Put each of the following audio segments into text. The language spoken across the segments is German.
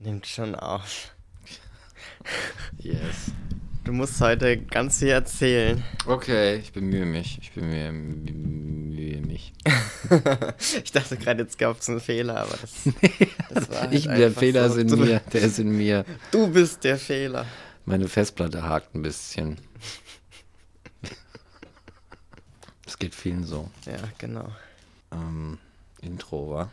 Nimmt schon auf. Yes. Du musst heute ganz viel erzählen. Okay, ich bemühe mich. Ich bemühe, bemühe mich. ich dachte gerade, jetzt gab es einen Fehler, aber das, das war halt ich, Der Fehler so. ist in mir. Der ist in mir. Du bist der Fehler. Meine Festplatte hakt ein bisschen. Es geht vielen so. Ja, genau. Ähm, Intro, wa?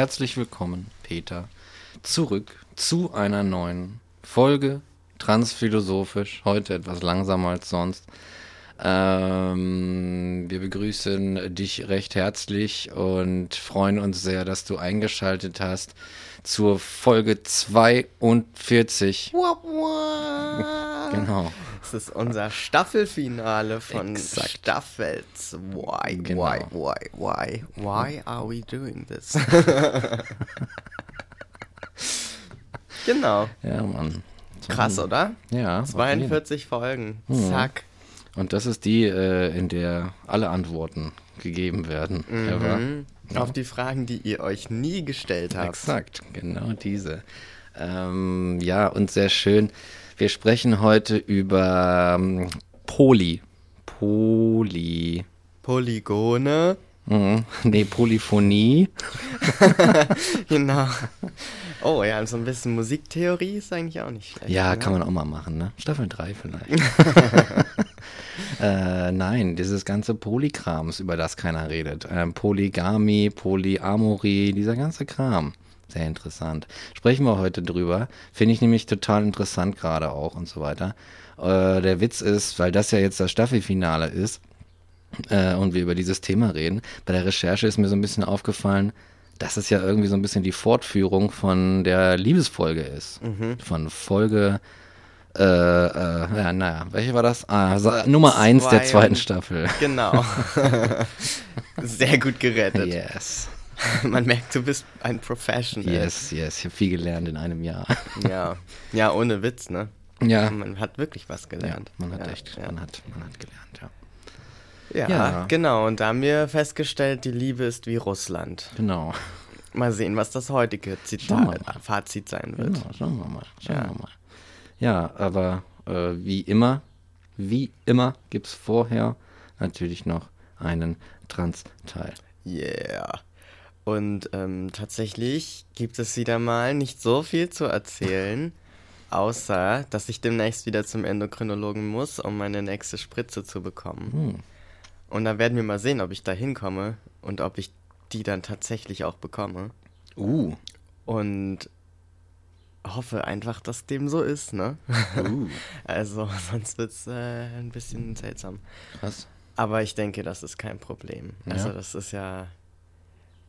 Herzlich willkommen, Peter, zurück zu einer neuen Folge Transphilosophisch. Heute etwas langsamer als sonst. Ähm, wir begrüßen dich recht herzlich und freuen uns sehr, dass du eingeschaltet hast zur Folge 42. genau. Das ist unser Staffelfinale von Exakt. Staffel 2. Genau. Why, why, why, why are we doing this? genau. Ja, Mann. Krass, oder? Ja. 42 Folgen. Mhm. Zack. Und das ist die, äh, in der alle Antworten gegeben werden. Mhm. Ja. Auf die Fragen, die ihr euch nie gestellt habt. Exakt, genau diese. Ähm, ja, und sehr schön. Wir sprechen heute über ähm, Poly. Poly. Polygone. Mhm. Nee, Polyphonie. genau. Oh ja, so ein bisschen Musiktheorie ist eigentlich auch nicht schlecht. Ja, ne? kann man auch mal machen, ne? Staffel 3 vielleicht. äh, nein, dieses ganze Polykrams, über das keiner redet. Ähm, Polygamie, Polyamorie, dieser ganze Kram. Sehr interessant. Sprechen wir heute drüber. Finde ich nämlich total interessant gerade auch und so weiter. Äh, der Witz ist, weil das ja jetzt das Staffelfinale ist äh, und wir über dieses Thema reden, bei der Recherche ist mir so ein bisschen aufgefallen, dass es ja irgendwie so ein bisschen die Fortführung von der Liebesfolge ist. Mhm. Von Folge äh, äh, ja, naja, welche war das? Ah, Nummer 1 der zweiten Staffel. Genau. Sehr gut gerettet. Yes. Man merkt, du bist ein Professional. Yes, yes. Ich habe viel gelernt in einem Jahr. Ja, ja, ohne Witz, ne? Ja. Man hat wirklich was gelernt. Ja, man hat ja, echt, ja. Man, hat, man hat gelernt, ja. Ja, ja, genau. Und da haben wir festgestellt, die Liebe ist wie Russland. Genau. Mal sehen, was das heutige Zitat, Fazit sein wird. Genau, schauen wir mal. Schauen ja. wir mal. Ja, aber äh, wie immer, wie immer gibt es vorher natürlich noch einen Trans-Teil. Yeah. Und ähm, tatsächlich gibt es wieder mal nicht so viel zu erzählen, außer dass ich demnächst wieder zum Endokrinologen muss, um meine nächste Spritze zu bekommen. Hm. Und da werden wir mal sehen, ob ich da hinkomme und ob ich die dann tatsächlich auch bekomme. Uh. Und hoffe einfach, dass dem so ist, ne? Uh. also, sonst wird es äh, ein bisschen seltsam. Krass. Aber ich denke, das ist kein Problem. Ja. Also, das ist ja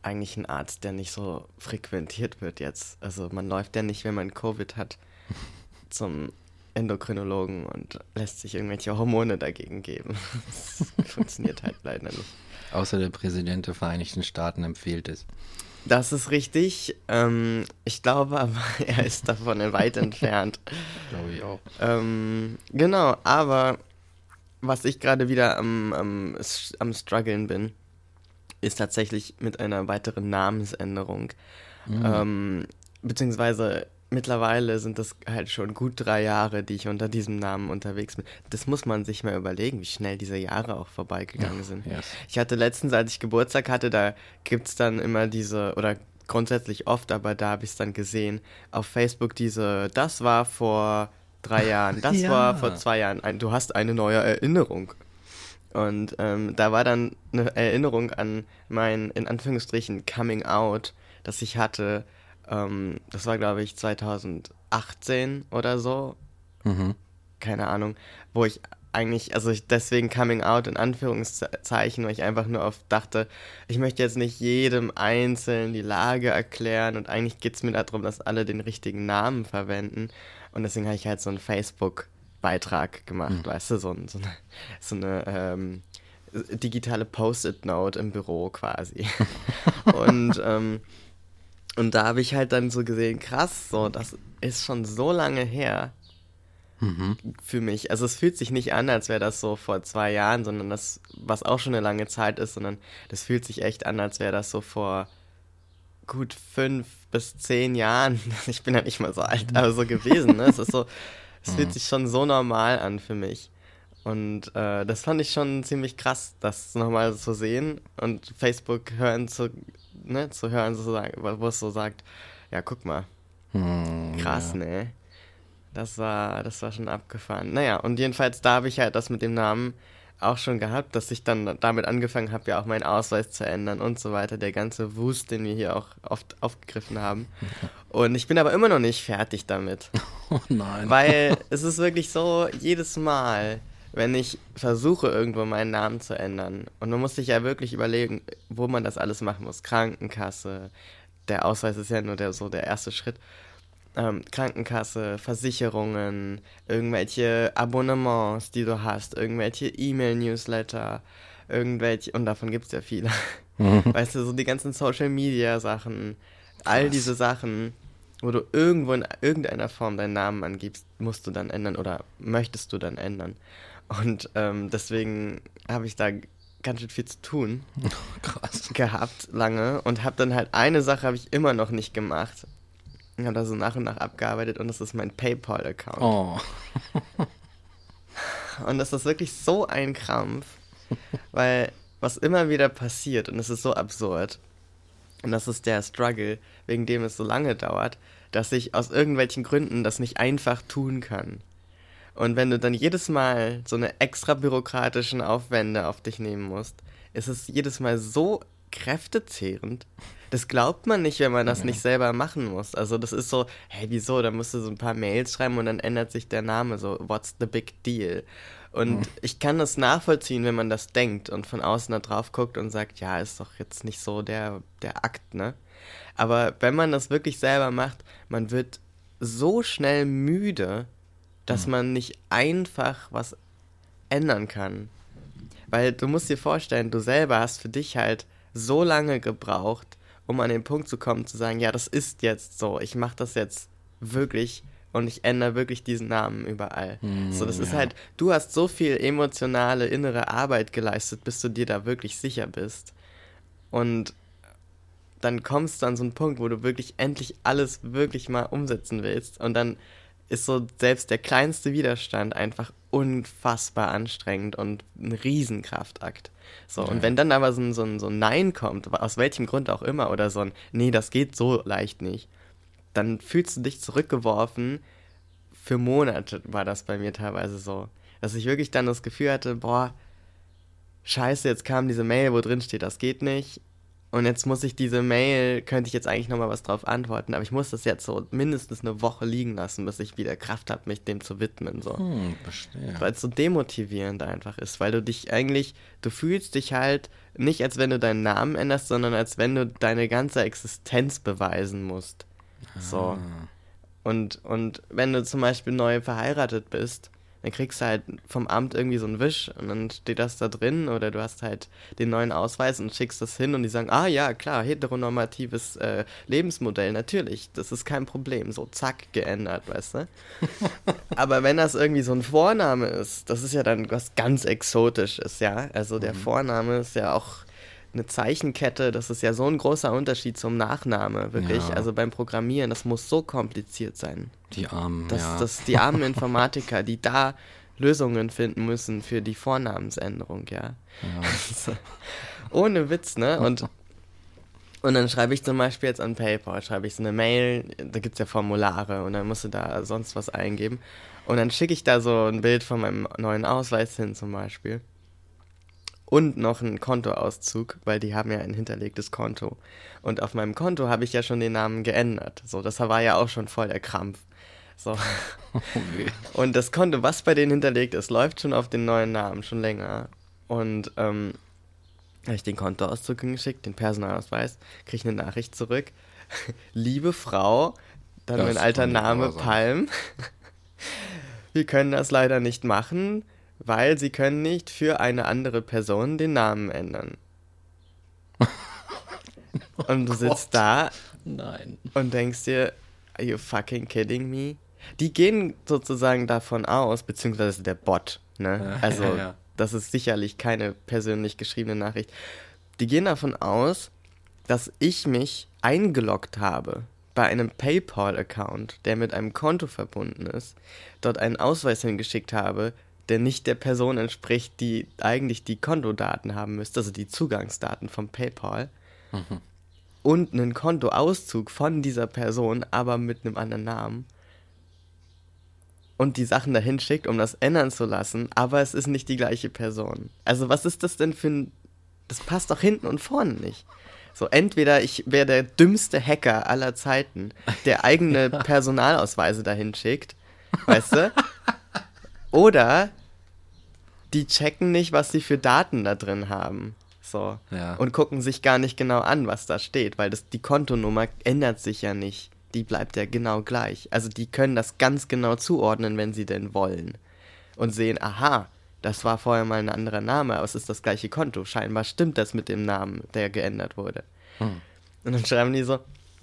eigentlich ein Arzt, der nicht so frequentiert wird jetzt. Also, man läuft ja nicht, wenn man Covid hat, zum Endokrinologen und lässt sich irgendwelche Hormone dagegen geben. Das funktioniert halt leider nicht. Außer der Präsident der Vereinigten Staaten empfiehlt es. Das ist richtig. Ähm, ich glaube aber, er ist davon weit entfernt. Glaube ich auch. Ähm, genau, aber was ich gerade wieder am, am, am struggeln bin, ist tatsächlich mit einer weiteren Namensänderung. Mhm. Ähm, beziehungsweise mittlerweile sind das halt schon gut drei Jahre, die ich unter diesem Namen unterwegs bin. Das muss man sich mal überlegen, wie schnell diese Jahre auch vorbeigegangen ja, sind. Yes. Ich hatte letztens, als ich Geburtstag hatte, da gibt es dann immer diese, oder grundsätzlich oft, aber da habe ich es dann gesehen, auf Facebook diese, das war vor drei Jahren, das ja. war vor zwei Jahren, du hast eine neue Erinnerung. Und ähm, da war dann eine Erinnerung an mein, in Anführungsstrichen, Coming Out, das ich hatte, ähm, das war, glaube ich, 2018 oder so. Mhm. Keine Ahnung. Wo ich eigentlich, also ich, deswegen Coming Out in Anführungszeichen, weil ich einfach nur oft dachte, ich möchte jetzt nicht jedem Einzelnen die Lage erklären und eigentlich geht es mir darum, dass alle den richtigen Namen verwenden. Und deswegen habe ich halt so einen Facebook-Beitrag gemacht, mhm. weißt du, so, so eine, so eine ähm, digitale Post-it-Note im Büro quasi. und, ähm, und da habe ich halt dann so gesehen, krass, so, das ist schon so lange her mhm. für mich. Also es fühlt sich nicht an, als wäre das so vor zwei Jahren, sondern das, was auch schon eine lange Zeit ist, sondern das fühlt sich echt an, als wäre das so vor gut fünf bis zehn Jahren. Ich bin ja nicht mal so alt, aber so gewesen. Ne? Es ist so, es fühlt mhm. sich schon so normal an für mich. Und äh, das fand ich schon ziemlich krass, das nochmal zu sehen und Facebook hören zu, ne, zu hören, sozusagen, wo es so sagt, ja, guck mal. Hm, krass, ja. ne? Das war, das war schon abgefahren. Naja, und jedenfalls da habe ich halt das mit dem Namen auch schon gehabt, dass ich dann damit angefangen habe, ja auch meinen Ausweis zu ändern und so weiter. Der ganze Wust, den wir hier auch oft aufgegriffen haben. Und ich bin aber immer noch nicht fertig damit. Oh nein. Weil es ist wirklich so, jedes Mal, wenn ich versuche, irgendwo meinen Namen zu ändern, und man muss sich ja wirklich überlegen, wo man das alles machen muss. Krankenkasse, der Ausweis ist ja nur der, so der erste Schritt ähm, Krankenkasse, Versicherungen, irgendwelche Abonnements, die du hast, irgendwelche E-Mail-Newsletter, irgendwelche, und davon gibt es ja viele. Mhm. Weißt du, so die ganzen Social-Media-Sachen, all diese Sachen, wo du irgendwo in irgendeiner Form deinen Namen angibst, musst du dann ändern oder möchtest du dann ändern. Und ähm, deswegen habe ich da ganz schön viel zu tun Krass. gehabt lange und habe dann halt eine Sache habe ich immer noch nicht gemacht ich habe da so nach und nach abgearbeitet und das ist mein PayPal-Account. Oh. und das ist wirklich so ein Krampf, weil was immer wieder passiert und es ist so absurd. Und das ist der Struggle, wegen dem es so lange dauert, dass ich aus irgendwelchen Gründen das nicht einfach tun kann. Und wenn du dann jedes Mal so eine extra bürokratischen Aufwände auf dich nehmen musst, ist es jedes Mal so kräftezehrend, das glaubt man nicht, wenn man das ja. nicht selber machen muss. Also das ist so, hey, wieso? Da musst du so ein paar Mails schreiben und dann ändert sich der Name. So, what's the big deal? Und mhm. ich kann das nachvollziehen, wenn man das denkt und von außen da drauf guckt und sagt, ja, ist doch jetzt nicht so der, der Akt, ne? Aber wenn man das wirklich selber macht, man wird so schnell müde, dass mhm. man nicht einfach was ändern kann. Weil du musst dir vorstellen, du selber hast für dich halt so lange gebraucht, um an den Punkt zu kommen, zu sagen, ja, das ist jetzt so, ich mache das jetzt wirklich und ich ändere wirklich diesen Namen überall. Mm, so, das ja. ist halt, du hast so viel emotionale innere Arbeit geleistet, bis du dir da wirklich sicher bist. Und dann kommst du an so einen Punkt, wo du wirklich endlich alles wirklich mal umsetzen willst. Und dann ist so selbst der kleinste Widerstand einfach unfassbar anstrengend und ein Riesenkraftakt. So, ja. und wenn dann aber so ein, so, ein, so ein Nein kommt, aus welchem Grund auch immer, oder so ein Nee, das geht so leicht nicht, dann fühlst du dich zurückgeworfen. Für Monate war das bei mir teilweise so. Dass ich wirklich dann das Gefühl hatte, boah, scheiße, jetzt kam diese Mail, wo drin steht, das geht nicht. Und jetzt muss ich diese Mail, könnte ich jetzt eigentlich nochmal was drauf antworten, aber ich muss das jetzt so mindestens eine Woche liegen lassen, bis ich wieder Kraft habe, mich dem zu widmen. So. Hm, verstehe. Weil es so demotivierend einfach ist, weil du dich eigentlich, du fühlst dich halt nicht, als wenn du deinen Namen änderst, sondern als wenn du deine ganze Existenz beweisen musst. Ah. So. Und, und wenn du zum Beispiel neu verheiratet bist, dann kriegst du halt vom Amt irgendwie so einen Wisch und dann steht das da drin oder du hast halt den neuen Ausweis und schickst das hin und die sagen, ah ja, klar, heteronormatives äh, Lebensmodell, natürlich, das ist kein Problem, so zack, geändert, weißt du? Aber wenn das irgendwie so ein Vorname ist, das ist ja dann was ganz Exotisches, ja, also der mhm. Vorname ist ja auch eine Zeichenkette, das ist ja so ein großer Unterschied zum Nachname, wirklich. Ja. Also beim Programmieren, das muss so kompliziert sein. Die armen, das, ja. Das, die armen Informatiker, die da Lösungen finden müssen für die Vornamensänderung, ja. ja. Also, ohne Witz, ne? Und, und dann schreibe ich zum Beispiel jetzt an PayPal, schreibe ich so eine Mail, da gibt es ja Formulare und dann musst du da sonst was eingeben. Und dann schicke ich da so ein Bild von meinem neuen Ausweis hin zum Beispiel und noch einen Kontoauszug, weil die haben ja ein hinterlegtes Konto. Und auf meinem Konto habe ich ja schon den Namen geändert. So, das war ja auch schon voll der Krampf. So. Und das Konto, was bei denen hinterlegt ist, läuft schon auf den neuen Namen, schon länger. Und ähm, habe ich den Kontoauszug hingeschickt, den Personalausweis, kriege ich eine Nachricht zurück. Liebe Frau, dann Das mein alter Name. Palm. Wir können das leider nicht machen, weil sie können nicht für eine andere Person den Namen ändern. Und du sitzt da Nein. und denkst dir, are you fucking kidding me? Die gehen sozusagen davon aus, beziehungsweise der Bot, ne? Also, ja, ja. das ist sicherlich keine persönlich geschriebene Nachricht. Die gehen davon aus, dass ich mich eingeloggt habe bei einem PayPal-Account, der mit einem Konto verbunden ist, dort einen Ausweis hingeschickt habe, der nicht der Person entspricht, die eigentlich die Kontodaten haben müsste, also die Zugangsdaten vom PayPal und einen Kontoauszug von dieser Person, aber mit einem anderen Namen. Und die Sachen dahin schickt, um das ändern zu lassen, aber es ist nicht die gleiche Person. Also was ist das denn für ein... Das passt doch hinten und vorne nicht. So, entweder ich wäre der dümmste Hacker aller Zeiten, der eigene Personalausweise dahin schickt, weißt du? Oder die checken nicht, was sie für Daten da drin haben. So. Ja. Und gucken sich gar nicht genau an, was da steht, weil das, die Kontonummer ändert sich ja nicht. Die bleibt ja genau gleich. Also die können das ganz genau zuordnen, wenn sie denn wollen. Und sehen, aha, das war vorher mal ein anderer Name, aber es ist das gleiche Konto. Scheinbar stimmt das mit dem Namen, der geändert wurde. Und dann schreiben die so,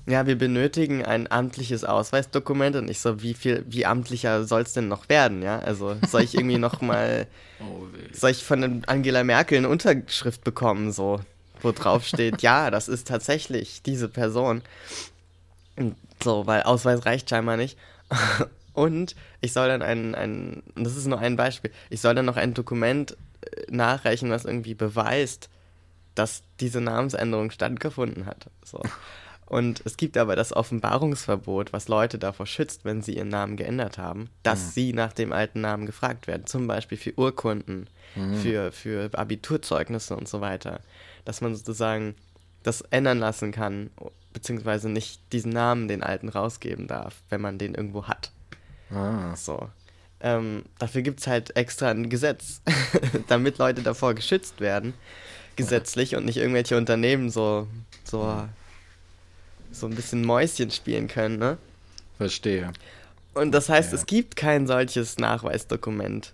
ja, wir benötigen ein amtliches Ausweisdokument. Und ich so, wie viel, wie amtlicher soll es denn noch werden, ja? Also soll ich irgendwie noch mal, Oh, soll ich von Angela Merkel eine Unterschrift bekommen, so, wo drauf steht, ja, das ist tatsächlich diese Person. Und So, weil Ausweis reicht scheinbar nicht. Und ich soll dann ein, ein, und das ist nur ein Beispiel, ich soll dann noch ein Dokument äh, nachreichen, was irgendwie beweist, dass diese Namensänderung stattgefunden hat. So. Und es gibt aber das Offenbarungsverbot, was Leute davor schützt, wenn sie ihren Namen geändert haben, dass sie nach dem alten Namen gefragt werden. Zum Beispiel für Urkunden, für, für Abiturzeugnisse und so weiter. Dass man sozusagen das ändern lassen kann, beziehungsweise nicht diesen Namen, den alten, rausgeben darf, wenn man den irgendwo hat. Ah. So. Ähm, dafür gibt es halt extra ein Gesetz, damit Leute davor geschützt werden, gesetzlich und nicht irgendwelche Unternehmen so, so, so ein bisschen Mäuschen spielen können, ne? Verstehe. Und das heißt, Ja. es gibt kein solches Nachweisdokument.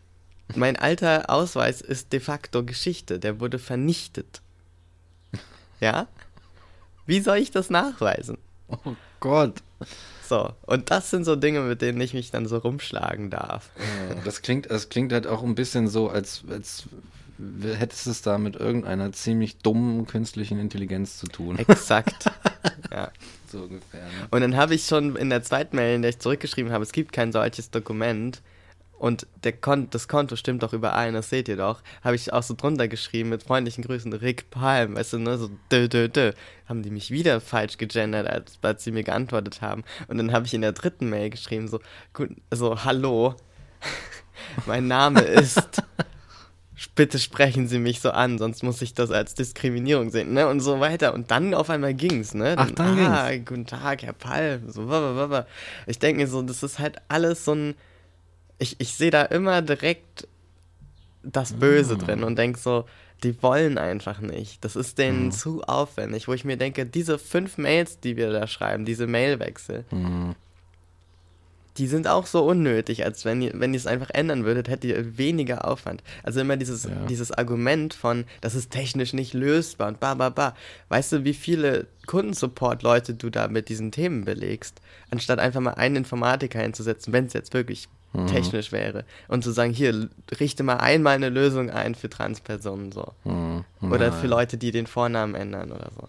Mein alter Ausweis ist de facto Geschichte, der wurde vernichtet. Ja? Wie soll ich das nachweisen? Oh Gott. So, und das sind so Dinge, mit denen ich mich dann so rumschlagen darf. Das klingt, das klingt halt auch ein bisschen so, als, als hättest du es da mit irgendeiner ziemlich dummen künstlichen Intelligenz zu tun. Exakt. ja. So ungefähr. Ne? Und dann habe ich schon in der zweiten Mail, in der ich zurückgeschrieben habe, es gibt kein solches Dokument und der Kon das Konto stimmt doch überein, das seht ihr doch, habe ich auch so drunter geschrieben mit freundlichen Grüßen, Rick Palm, weißt du, ne, so dö, dö, dö. Haben die mich wieder falsch gegendert, als, als sie mir geantwortet haben. Und dann habe ich in der dritten Mail geschrieben, so, gut, so, hallo, mein Name ist, bitte sprechen Sie mich so an, sonst muss ich das als Diskriminierung sehen, ne, und so weiter. Und dann auf einmal ging's, ne. Ach, dann ah, guten Tag, Herr Palm, so, blablabla. Ich denke mir so, das ist halt alles so ein, ich, ich sehe da immer direkt das Böse drin und denke so, die wollen einfach nicht. Das ist denen zu aufwendig, wo ich mir denke, diese fünf Mails, die wir da schreiben, diese Mailwechsel, Mhm. Die sind auch so unnötig, als wenn ihr, wenn ihr es einfach ändern würdet, hättet ihr weniger Aufwand. Also immer dieses, Ja. dieses Argument von, das ist technisch nicht lösbar und ba, ba, ba. Weißt du, wie viele Kundensupport-Leute du da mit diesen Themen belegst, anstatt einfach mal einen Informatiker hinzusetzen, wenn es jetzt wirklich technisch wäre und zu sagen, hier, richte mal einmal eine Lösung ein für Transpersonen so. Mhm. Oder Ja. für Leute, die den Vornamen ändern oder so.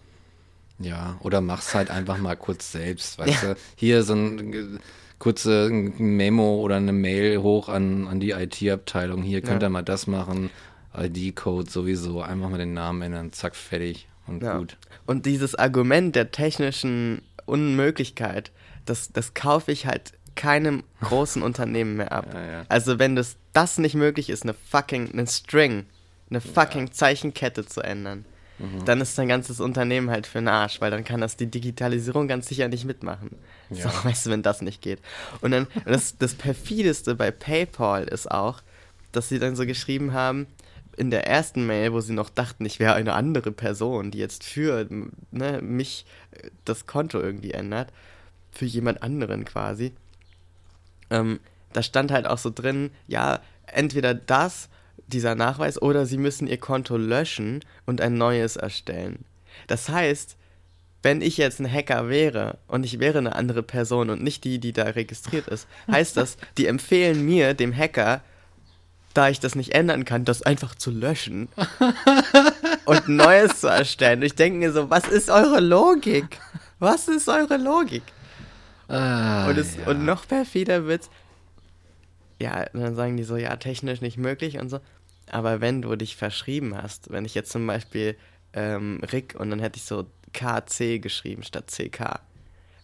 Ja, oder mach's halt einfach mal kurz selbst, weißt du? Hier so ein kurze Memo oder eine Mail hoch an, an die IT-Abteilung. Hier könnt Ja. ihr mal das machen. ID-Code sowieso. Einfach mal den Namen ändern, zack, fertig und Ja. gut. Und dieses Argument der technischen Unmöglichkeit, das, das kaufe ich halt keinem großen Unternehmen mehr ab. Ja, ja. Also wenn das, das nicht möglich ist, eine fucking, eine String, eine fucking Zeichenkette zu ändern, mhm. dann ist dein ganzes Unternehmen halt für den Arsch, weil dann kann das die Digitalisierung ganz sicher nicht mitmachen. Ja. So, weißt du, wenn das nicht geht. Und dann, das, das perfideste bei PayPal ist auch, dass sie dann so geschrieben haben, in der ersten Mail, wo sie noch dachten, ich wäre eine andere Person, die jetzt für ne, mich äh, das Konto irgendwie ändert, für jemand anderen quasi, ähm, da stand halt auch so drin, ja, entweder das, dieser Nachweis, oder sie müssen ihr Konto löschen und ein neues erstellen. Das heißt, wenn ich jetzt ein Hacker wäre und ich wäre eine andere Person und nicht die, die da registriert ist, heißt das, die empfehlen mir, dem Hacker, da ich das nicht ändern kann, das einfach zu löschen und Neues zu erstellen. Und ich denke mir so, was ist eure Logik? Was ist eure Logik? Ah, und, es, ja. und noch perfider wird's, ja, dann sagen die so, ja, technisch nicht möglich und so. Aber wenn du dich verschrieben hast, wenn ich jetzt zum Beispiel ähm, Rick und dann hätte ich so KC geschrieben statt CK.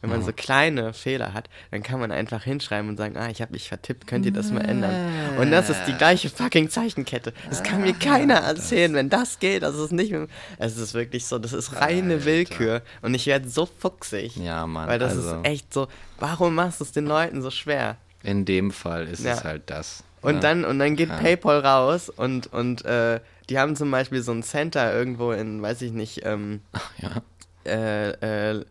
Wenn man mhm. so kleine Fehler hat, dann kann man einfach hinschreiben und sagen, ah, ich habe mich vertippt, könnt ihr das mal ändern? Und das ist die gleiche fucking Zeichenkette. Das kann mir keiner erzählen, wenn das geht. Das ist nicht, es ist wirklich so, das ist reine Alter. Willkür. Und ich werde so fuchsig. Ja, Mann. Weil das also. ist echt so, warum machst du es den Leuten so schwer? In dem Fall ist ja. es halt das. Und ja. dann, und dann geht ja. PayPal raus und, und äh, die haben zum Beispiel so ein Center irgendwo in, weiß ich nicht, ähm, äh, äh,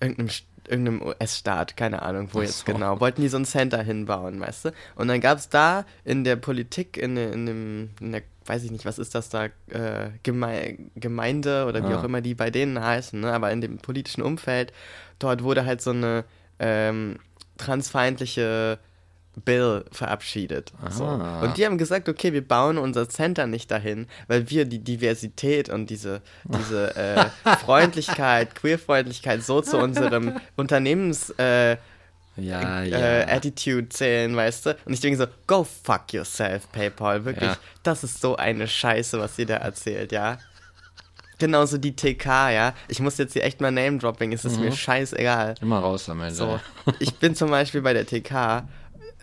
irgendeinem irgendeinem US-Staat, keine Ahnung, wo Ach jetzt so. genau, wollten die so ein Center hinbauen, weißt du? Und dann gab es da in der Politik, in, in, dem, in der, weiß ich nicht, was ist das da, äh, Geme Gemeinde oder wie ah. auch immer die bei denen heißen, ne? aber in dem politischen Umfeld, dort wurde halt so eine ähm, transfeindliche Bill verabschiedet. So. Und die haben gesagt, okay, wir bauen unser Center nicht dahin, weil wir die Diversität und diese, diese äh, Freundlichkeit, Queerfreundlichkeit so zu unserem Unternehmens äh, ja, äh, ja. Attitude zählen, weißt du? Und ich denke so, go fuck yourself, PayPal. Wirklich, ja. das ist so eine Scheiße, was ihr da erzählt, ja? Genauso die TK, ja. Ich muss jetzt hier echt mal Name-Dropping, es ist mhm. mir scheißegal. Immer raus am Ende. So, ich bin zum Beispiel bei der TK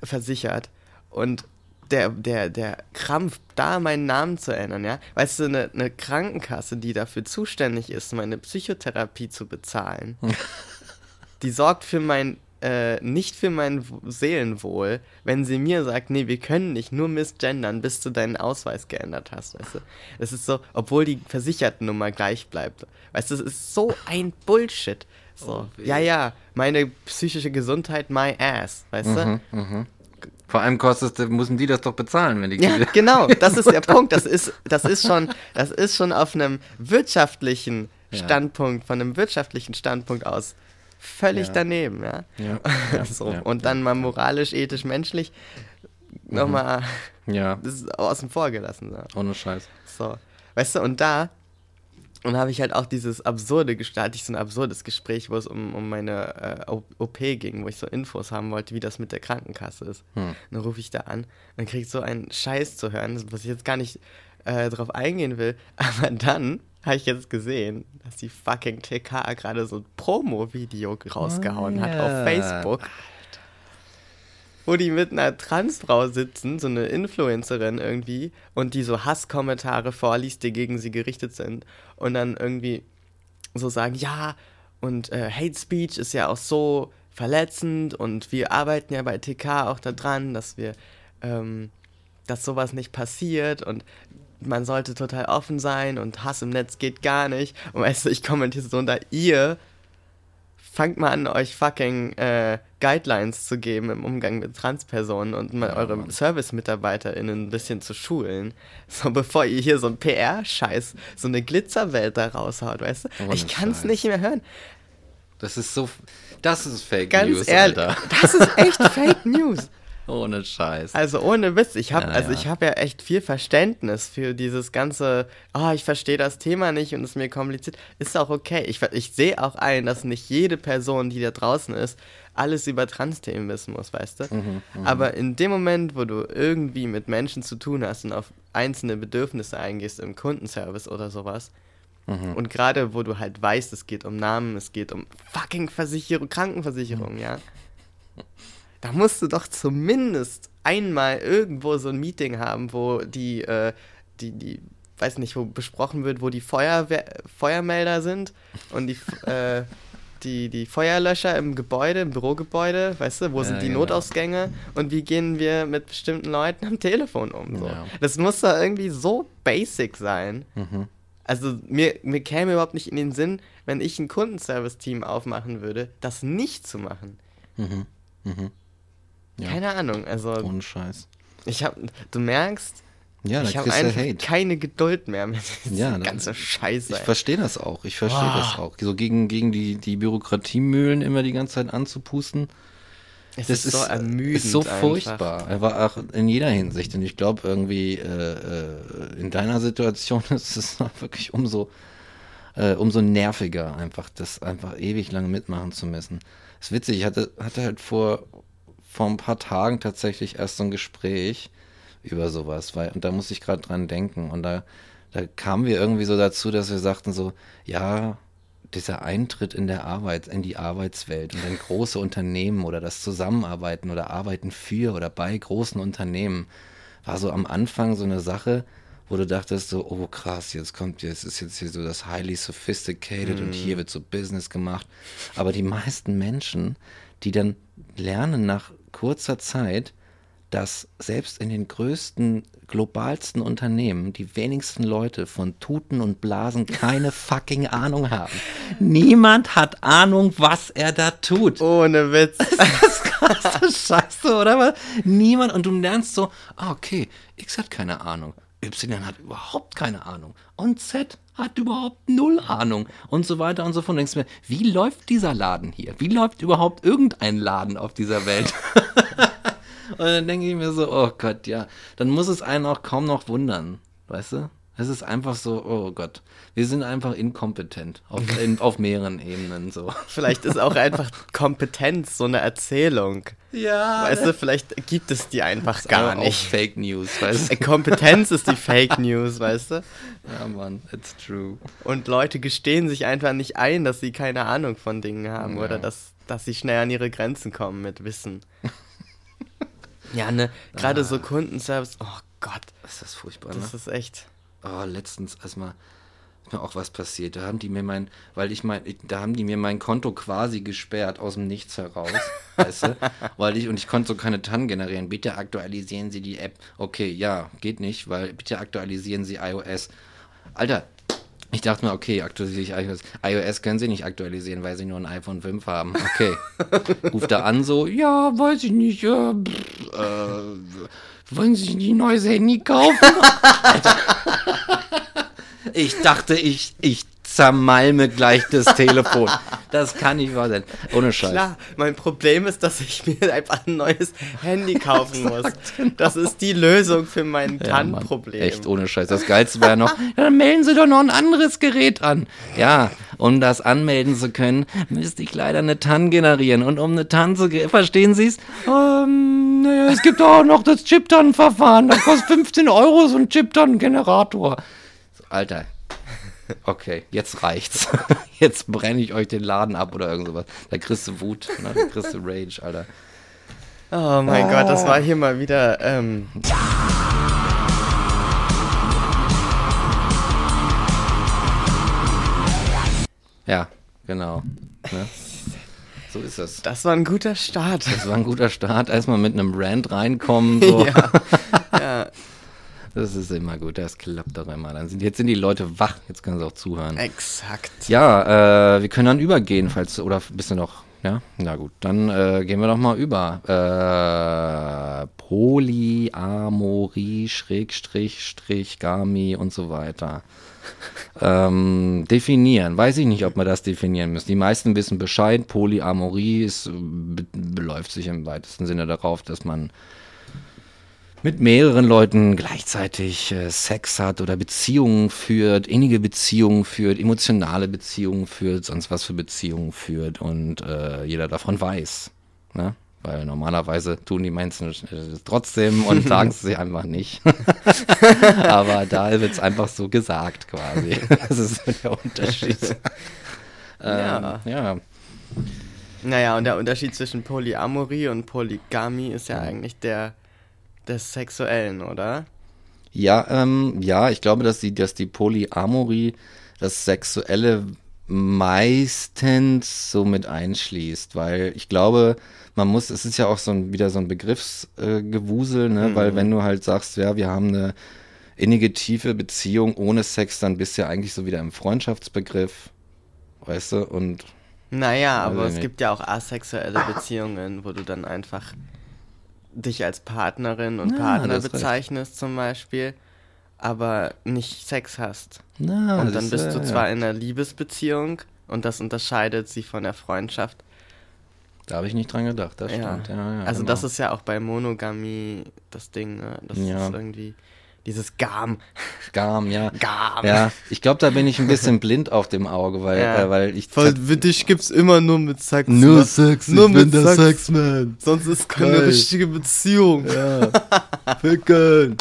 versichert und der, der, der Krampf, da meinen Namen zu ändern, ja. Weißt du, eine, eine Krankenkasse, die dafür zuständig ist, meine Psychotherapie zu bezahlen, die sorgt für mein, äh, nicht für mein Seelenwohl, wenn sie mir sagt, nee, wir können nicht nur misgendern, bis du deinen Ausweis geändert hast, weißt du. Das ist so, obwohl die Versichertennummer gleich bleibt. Weißt du, das ist so ein Bullshit. So, oh, ja, ja, meine psychische Gesundheit, my ass, weißt mhm, du? Mhm. Vor allem kostet, müssen die das doch bezahlen, wenn die Ja, genau, das ist der Punkt. Das ist, das ist schon, das ist schon auf einem wirtschaftlichen Standpunkt, ja. von einem wirtschaftlichen Standpunkt aus völlig ja. daneben, ja. ja. so. Und dann mal moralisch, ethisch, menschlich mhm. nochmal ja. das ist außen vor gelassen. So. Ohne Scheiß. So. Weißt du, und da und habe ich halt auch dieses absurde, hatte ich so ein absurdes Gespräch, wo es um, um meine äh, OP ging, wo ich so Infos haben wollte, wie das mit der Krankenkasse ist. Hm. Dann rufe ich da an, dann kriege ich so einen Scheiß zu hören, was ich jetzt gar nicht äh, drauf eingehen will. Aber dann habe ich jetzt gesehen, dass die fucking TK gerade so ein Promo-Video rausgehauen oh, yeah. hat auf Facebook wo die mit einer Transfrau sitzen, so eine Influencerin irgendwie, und die so Hasskommentare vorliest, die gegen sie gerichtet sind. Und dann irgendwie so sagen, ja, und äh, Hate Speech ist ja auch so verletzend und wir arbeiten ja bei TK auch daran, dass wir, ähm, dass sowas nicht passiert und man sollte total offen sein und Hass im Netz geht gar nicht. Und weißt du, ich kommentiere so unter ihr fangt mal an, euch fucking äh, Guidelines zu geben im Umgang mit Transpersonen und mal ja, eure Service-MitarbeiterInnen ein bisschen zu schulen. So, bevor ihr hier so ein PR-Scheiß, so eine Glitzerwelt da raushaut, weißt du? Oh, ich kann es nicht mehr hören. Das ist so, das ist Fake Ganz News, ehrlich, Alter. Das ist echt Fake News. Ohne Scheiß. Also ohne Witz, ich habe ja, also ja. ich habe ja echt viel Verständnis für dieses ganze, oh, ich verstehe das Thema nicht und es ist mir kompliziert. Ist auch okay. Ich, ich sehe auch ein, dass nicht jede Person, die da draußen ist, alles über Trans-Themen wissen muss, weißt du? Mhm, mh. Aber in dem Moment, wo du irgendwie mit Menschen zu tun hast und auf einzelne Bedürfnisse eingehst im Kundenservice oder sowas, mhm. und gerade wo du halt weißt, es geht um Namen, es geht um fucking Versicherung, Krankenversicherung, mhm. ja da musst du doch zumindest einmal irgendwo so ein Meeting haben, wo die, äh, die, die weiß nicht, wo besprochen wird, wo die Feuerwehr, Feuermelder sind und die, äh, die, die Feuerlöscher im Gebäude, im Bürogebäude, weißt du, wo Ja, sind die genau. Notausgänge und wie gehen wir mit bestimmten Leuten am Telefon um. So. Ja. Das muss doch irgendwie so basic sein. Mhm. Also mir, mir käme überhaupt nicht in den Sinn, wenn ich ein Kundenservice-Team aufmachen würde, das nicht zu machen. Mhm. Mhm. Ja. Keine Ahnung, also Ohne Scheiß. ich habe, du merkst, Ja, da ich habe einfach Hate. keine Geduld mehr mit Ja, dieser da- ganze Scheiße. Ich verstehe das auch. Ich verstehe Boah. das auch. So gegen, gegen die, die Bürokratiemühlen immer die ganze Zeit anzupusten. es Das ist, so ermüdend. ist so furchtbar. Er war auch in jeder Hinsicht. Und ich glaube, irgendwie äh, äh, in deiner Situation ist es wirklich umso, äh, umso nerviger, einfach das einfach ewig lange mitmachen zu müssen. ist witzig, ich hatte, hatte halt vor, vor ein paar Tagen tatsächlich erst so ein Gespräch über sowas, weil, und da musste ich gerade dran denken. Und da, da kamen wir irgendwie so dazu, dass wir sagten so, ja, dieser Eintritt in der Arbeit, in die Arbeitswelt und in große Unternehmen oder das Zusammenarbeiten oder Arbeiten für oder bei großen Unternehmen war so am Anfang so eine Sache, wo du dachtest so, oh krass, jetzt kommt jetzt ist jetzt hier so das highly sophisticated und hier wird so Business gemacht. Aber die meisten Menschen, die dann lernen nach kurzer Zeit, dass selbst in den größten, globalsten Unternehmen die wenigsten Leute von Tuten und Blasen keine fucking Ahnung haben. Niemand hat Ahnung, was er da tut. Ohne Witz. Das krasse Scheiße, oder was? Niemand, und du lernst so, ah, okay, X hat keine Ahnung, Y hat überhaupt keine Ahnung und Z hat überhaupt null Ahnung und so weiter und so fort. Und denkst mir, wie läuft dieser Laden hier? Wie läuft überhaupt irgendein Laden auf dieser Welt? und dann denke ich mir so, oh Gott, ja, dann muss es einen auch kaum noch wundern, weißt du? Es ist einfach so, oh Gott, wir sind einfach inkompetent auf, in, auf mehreren Ebenen so. Vielleicht ist auch einfach Kompetenz so eine Erzählung. Ja, Weißt du, vielleicht gibt es die einfach gar nicht. Fake News, weißt Äh, Kompetenz ist die Fake News, weißt du? du? Ja, Mann, it's true. Und Leute gestehen sich einfach nicht ein, dass sie keine Ahnung von Dingen haben Ja. oder dass, dass sie schnell an ihre Grenzen kommen mit Wissen. ja, ne, gerade so Kundenservice, oh Gott, Ist das furchtbar, ne? das ist echt. Oh, letztens erstmal ist mir auch was passiert. Da haben die mir mein, weil ich mein, da haben die mir mein Konto quasi gesperrt aus dem Nichts heraus, weißt du? Weil ich, und ich konnte so keine TAN generieren. Bitte aktualisieren Sie die App. Okay, ja, geht nicht, weil bitte aktualisieren Sie iOS. Alter, ich dachte mir, okay, aktualisiere ich iOS. iOS können Sie nicht aktualisieren, weil Sie nur ein iPhone 5 haben. Okay. Ruft da an so, ja, weiß ich nicht, äh, pff, äh, wollen Sie sich ein neues Handy kaufen? Ich dachte, ich, ich zermalme gleich das Telefon. Das kann nicht wahr sein. Ohne Scheiß. Klar, mein Problem ist, dass ich mir einfach ein neues Handy kaufen muss. Das ist die Lösung für mein genau. Ja, TAN-Problem. Echt ohne Scheiß. Das Geilste ja noch, ja, dann melden Sie doch noch ein anderes Gerät an. Ja, um das anmelden zu können, müsste ich leider eine TAN generieren. Und um eine TAN zu, ge- verstehen Sie es? Ähm, naja, es gibt auch noch das Chip-TAN-Verfahren. Das kostet 15 Euro so ein Chip-TAN-Generator. So, Alter. Okay, jetzt reicht's. Jetzt brenne ich euch den Laden ab oder irgend sowas. Da kriegst du Wut, ne? da kriegst du Rage, Alter. Oh mein Gott, das war hier mal wieder. Ähm, Ja, genau. Ne? So ist es. das war ein guter Start. Das war ein guter Start. Erstmal mit einem Rant reinkommen. So. ja. ja, Das ist immer gut. Das klappt doch immer. Dann sind, jetzt sind die Leute wach. Jetzt können sie auch zuhören. exakt. Ja, äh, wir können dann übergehen, falls oder bist du noch, ja? Na gut, dann äh, gehen wir doch mal über. Äh, Polyamorie, Schrägstrich, Strich, Gami und so weiter. Ähm, definieren. Weiß ich nicht, ob wir das definieren müssen. Die meisten wissen Bescheid. Polyamorie ist, be beläuft sich im weitesten Sinne darauf, dass man mit mehreren Leuten gleichzeitig äh, Sex hat oder Beziehungen führt, innige Beziehungen führt, emotionale Beziehungen führt, sonst was für Beziehungen führt und äh, jeder davon weiß. Ne? Weil normalerweise tun die Menschen trotzdem und sagen es sich einfach nicht. Aber da wird es einfach so gesagt quasi. Das ist so der Unterschied. Ja. Ähm, ja. Naja, und der Unterschied zwischen Polyamorie und Polygamy ist ja eigentlich der des Sexuellen, oder? Ja, ähm, ja, ich glaube, dass die, dass die Polyamorie das Sexuelle meistens so mit einschließt, weil ich glaube, man muss, es ist ja auch so ein, wieder so ein Begriffsgewusel, äh, ne? Mhm. weil wenn du halt sagst, ja, wir haben eine innige, tiefe Beziehung ohne Sex, dann bist du ja eigentlich so wieder im Freundschaftsbegriff, weißt du, und naja, aber es gibt ja auch asexuelle Beziehungen, wo du dann einfach dich als Partnerin und ja, Partner bezeichnest recht. zum Beispiel, aber nicht Sex hast. Na, und dann bist ist, du zwar ja. in einer Liebesbeziehung und das unterscheidet sie von der Freundschaft. Da habe ich nicht dran gedacht, das ja. stimmt. Ja, also genau. das ist ja auch bei Monogamie das Ding, ne? Das ist irgendwie dieses Gam. Gam, ja. Gam. Ja, ich glaube, da bin ich ein bisschen blind auf dem Auge, weil, ja. äh, weil ich. Weil für dich gibt's immer nur mit Sex. Nur ne? Sex, nur ich mit bin der Sexman. Sonst ist keine Geil. richtige Beziehung. Ja. Ficken.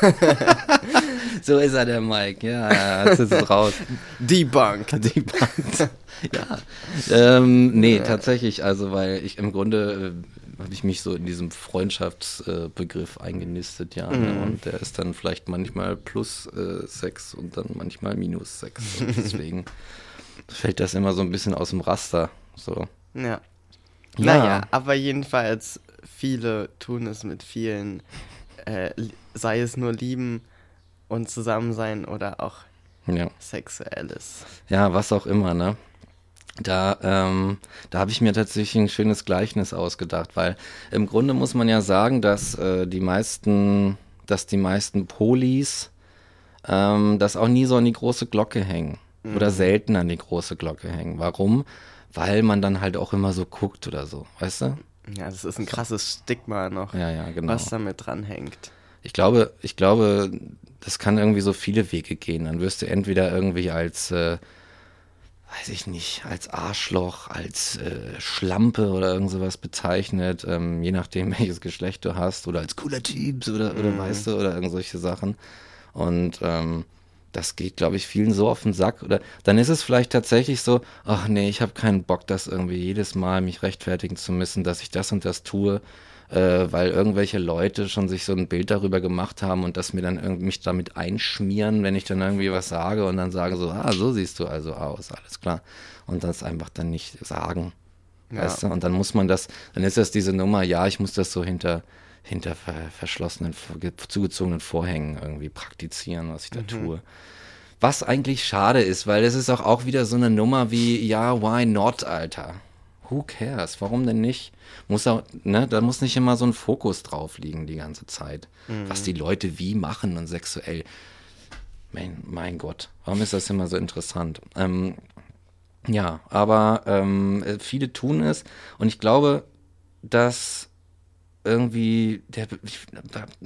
so ist er, der Mike. Ja, jetzt ist es raus. Debunk. Debunk. ja. Ähm, nee, ja. tatsächlich, also, weil ich im Grunde äh, habe ich mich so in diesem Freundschaftsbegriff eingenistet, ja. Ne? Mhm. Und der ist dann vielleicht manchmal plus äh, Sex und dann manchmal minus Sex. Und deswegen fällt das immer so ein bisschen aus dem Raster. So. Ja. ja. Naja, aber jedenfalls, viele tun es mit vielen, äh, sei es nur lieben und zusammen sein oder auch ja. sexuelles. Ja, was auch immer, ne? Da, ähm, da habe ich mir tatsächlich ein schönes Gleichnis ausgedacht, weil im Grunde muss man ja sagen, dass äh, die meisten, dass die meisten Polis ähm, das auch nie so an die große Glocke hängen mhm. oder selten an die große Glocke hängen. Warum? Weil man dann halt auch immer so guckt oder so, weißt du? Ja, das ist ein krasses Stigma noch, ja, ja, genau. was damit dranhängt. Ich glaube, ich glaube, das kann irgendwie so viele Wege gehen. Dann wirst du entweder irgendwie als äh, weiß ich nicht, als Arschloch, als äh, Schlampe oder irgend sowas bezeichnet, ähm, je nachdem, welches Geschlecht du hast, oder als cooler Typ oder, oder mhm. weißt du, oder irgend solche Sachen. Und ähm, das geht, glaube ich, vielen so auf den Sack. Oder dann ist es vielleicht tatsächlich so, ach nee, ich habe keinen Bock, das irgendwie jedes Mal mich rechtfertigen zu müssen, dass ich das und das tue äh, weil irgendwelche Leute schon sich so ein Bild darüber gemacht haben und das mir dann irgendwie mich damit einschmieren, wenn ich dann irgendwie was sage und dann sage so, ah, so siehst du also aus, alles klar. Und das einfach dann nicht sagen. Ja. Weißt du? Und dann muss man das, dann ist das diese Nummer, ja, ich muss das so hinter, hinter verschlossenen, zugezogenen Vorhängen irgendwie praktizieren, was ich da mhm. tue. Was eigentlich schade ist, weil es ist auch, auch wieder so eine Nummer wie, ja, why not, Alter? Who cares? Warum denn nicht? Muss auch, ne, da muss nicht immer so ein Fokus drauf liegen die ganze Zeit. Mhm. Was die Leute wie machen und sexuell. Mein, mein Gott, warum ist das immer so interessant? Ähm, ja, aber ähm, viele tun es und ich glaube, dass irgendwie, der, ich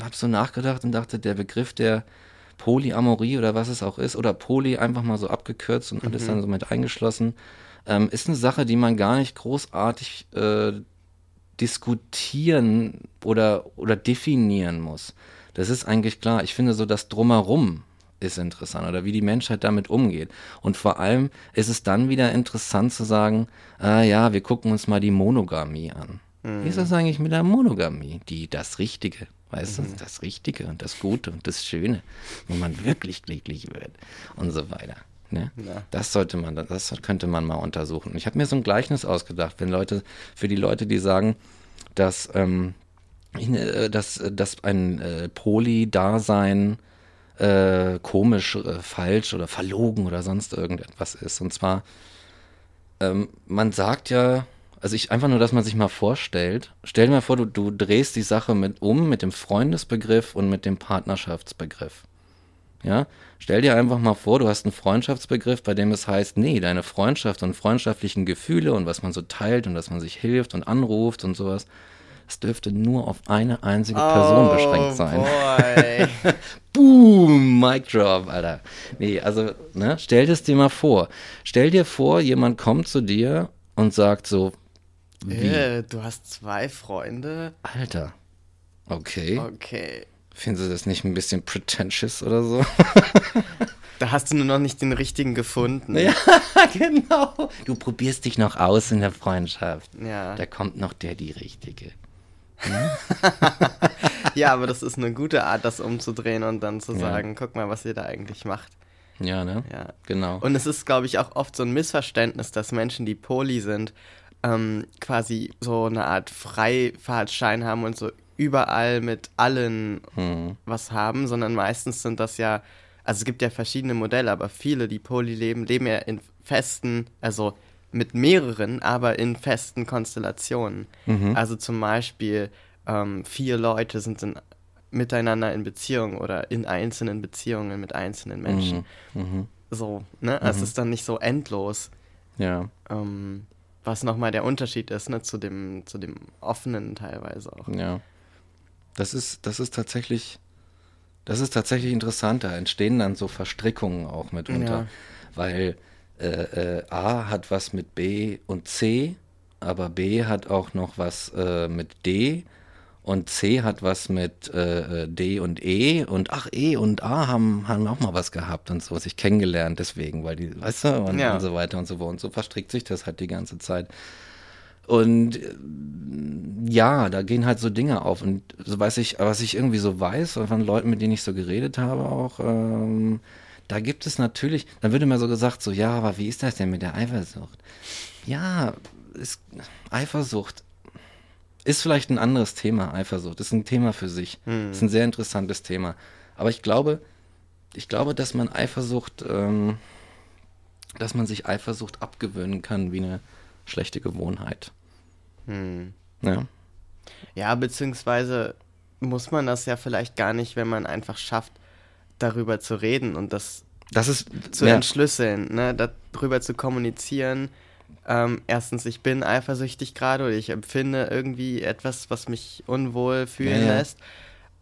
habe so nachgedacht und dachte, der Begriff der Polyamorie oder was es auch ist, oder Poly einfach mal so abgekürzt und mhm. alles dann so mit eingeschlossen, ähm, ist eine Sache, die man gar nicht großartig äh, diskutieren oder, oder definieren muss. Das ist eigentlich klar. Ich finde so das Drumherum ist interessant oder wie die Menschheit damit umgeht. Und vor allem ist es dann wieder interessant zu sagen, äh, ja, wir gucken uns mal die Monogamie an. Mhm. Wie ist das eigentlich mit der Monogamie? Die, das Richtige, weißt mhm. du, das Richtige und das Gute und das Schöne, wo man wirklich glücklich wird und so weiter. Ne? Ja. Das sollte man, das könnte man mal untersuchen. Ich habe mir so ein Gleichnis ausgedacht, wenn Leute, für die Leute, die sagen, dass, ähm, äh, dass, dass ein äh, Poly-Dasein äh, komisch, äh, falsch oder verlogen oder sonst irgendetwas ist. Und zwar, ähm, man sagt ja, also ich einfach nur, dass man sich mal vorstellt, stell dir mal vor, du, du drehst die Sache mit um mit dem Freundesbegriff und mit dem Partnerschaftsbegriff. Ja, stell dir einfach mal vor, du hast einen Freundschaftsbegriff, bei dem es heißt, nee, deine Freundschaft und freundschaftlichen Gefühle und was man so teilt und dass man sich hilft und anruft und sowas, das dürfte nur auf eine einzige Person oh, beschränkt sein. Boy. Boom, Mic Drop, Alter. Nee, also, ne, stell das dir mal vor. Stell dir vor, jemand kommt zu dir und sagt so, wie? Äh, du hast zwei Freunde? Alter. Okay. Okay. Finden Sie das nicht ein bisschen pretentious oder so? Da hast du nur noch nicht den richtigen gefunden. Ja, genau. Du probierst dich noch aus in der Freundschaft. Ja. Da kommt noch der, die richtige. Ja, aber das ist eine gute Art, das umzudrehen und dann zu Ja. sagen, guck mal, was ihr da eigentlich macht. Ja, ne? Ja. Genau. Und es ist, glaube ich, auch oft so ein Missverständnis, dass Menschen, die Poli sind, ähm, quasi so eine Art Freifahrtschein haben und so überall mit allen Hm. was haben, sondern meistens sind das ja, also es gibt ja verschiedene Modelle, aber viele, die Poli leben, leben ja in festen, also mit mehreren, aber in festen Konstellationen. Mhm. Also zum Beispiel ähm, vier Leute sind in, miteinander in Beziehung oder in einzelnen Beziehungen mit einzelnen Menschen. Mhm. So, ne? Also Es ist dann nicht so endlos. Ja, Ähm, was nochmal der Unterschied ist, ne, zu dem, zu dem offenen teilweise auch. ja. Das ist, das ist tatsächlich, das ist tatsächlich interessant. Da entstehen dann so Verstrickungen auch mitunter. Ja. Weil äh, äh, A hat was mit B und C, aber B hat auch noch was äh, mit D und C hat was mit äh, äh, D und E und ach, E und A haben, haben auch mal was gehabt und so, sich kennengelernt deswegen, weil die, weißt du, und, Ja. und so weiter und so fort. Und so verstrickt sich das halt die ganze Zeit. Und äh, ja, da gehen halt so Dinge auf. Und so weiß ich, was ich irgendwie so weiß, von Leuten, mit denen ich so geredet habe, auch, ähm, da gibt es natürlich, dann wird immer so gesagt, so, ja, aber wie ist das denn mit der Eifersucht? Ja, ist, Eifersucht ist vielleicht ein anderes Thema, Eifersucht. Ist ein Thema für sich. Ist ein sehr interessantes Thema. Aber ich glaube, ich glaube, dass man Eifersucht, ähm, dass man sich Eifersucht abgewöhnen kann wie eine schlechte Gewohnheit. Hm. Ja. Ja, beziehungsweise muss man das ja vielleicht gar nicht, wenn man einfach schafft, darüber zu reden und das Das ist zu ja, entschlüsseln, ne, darüber zu kommunizieren. Ähm, erstens, ich bin eifersüchtig gerade oder ich empfinde irgendwie etwas, was mich unwohl fühlen Ja, ja. lässt.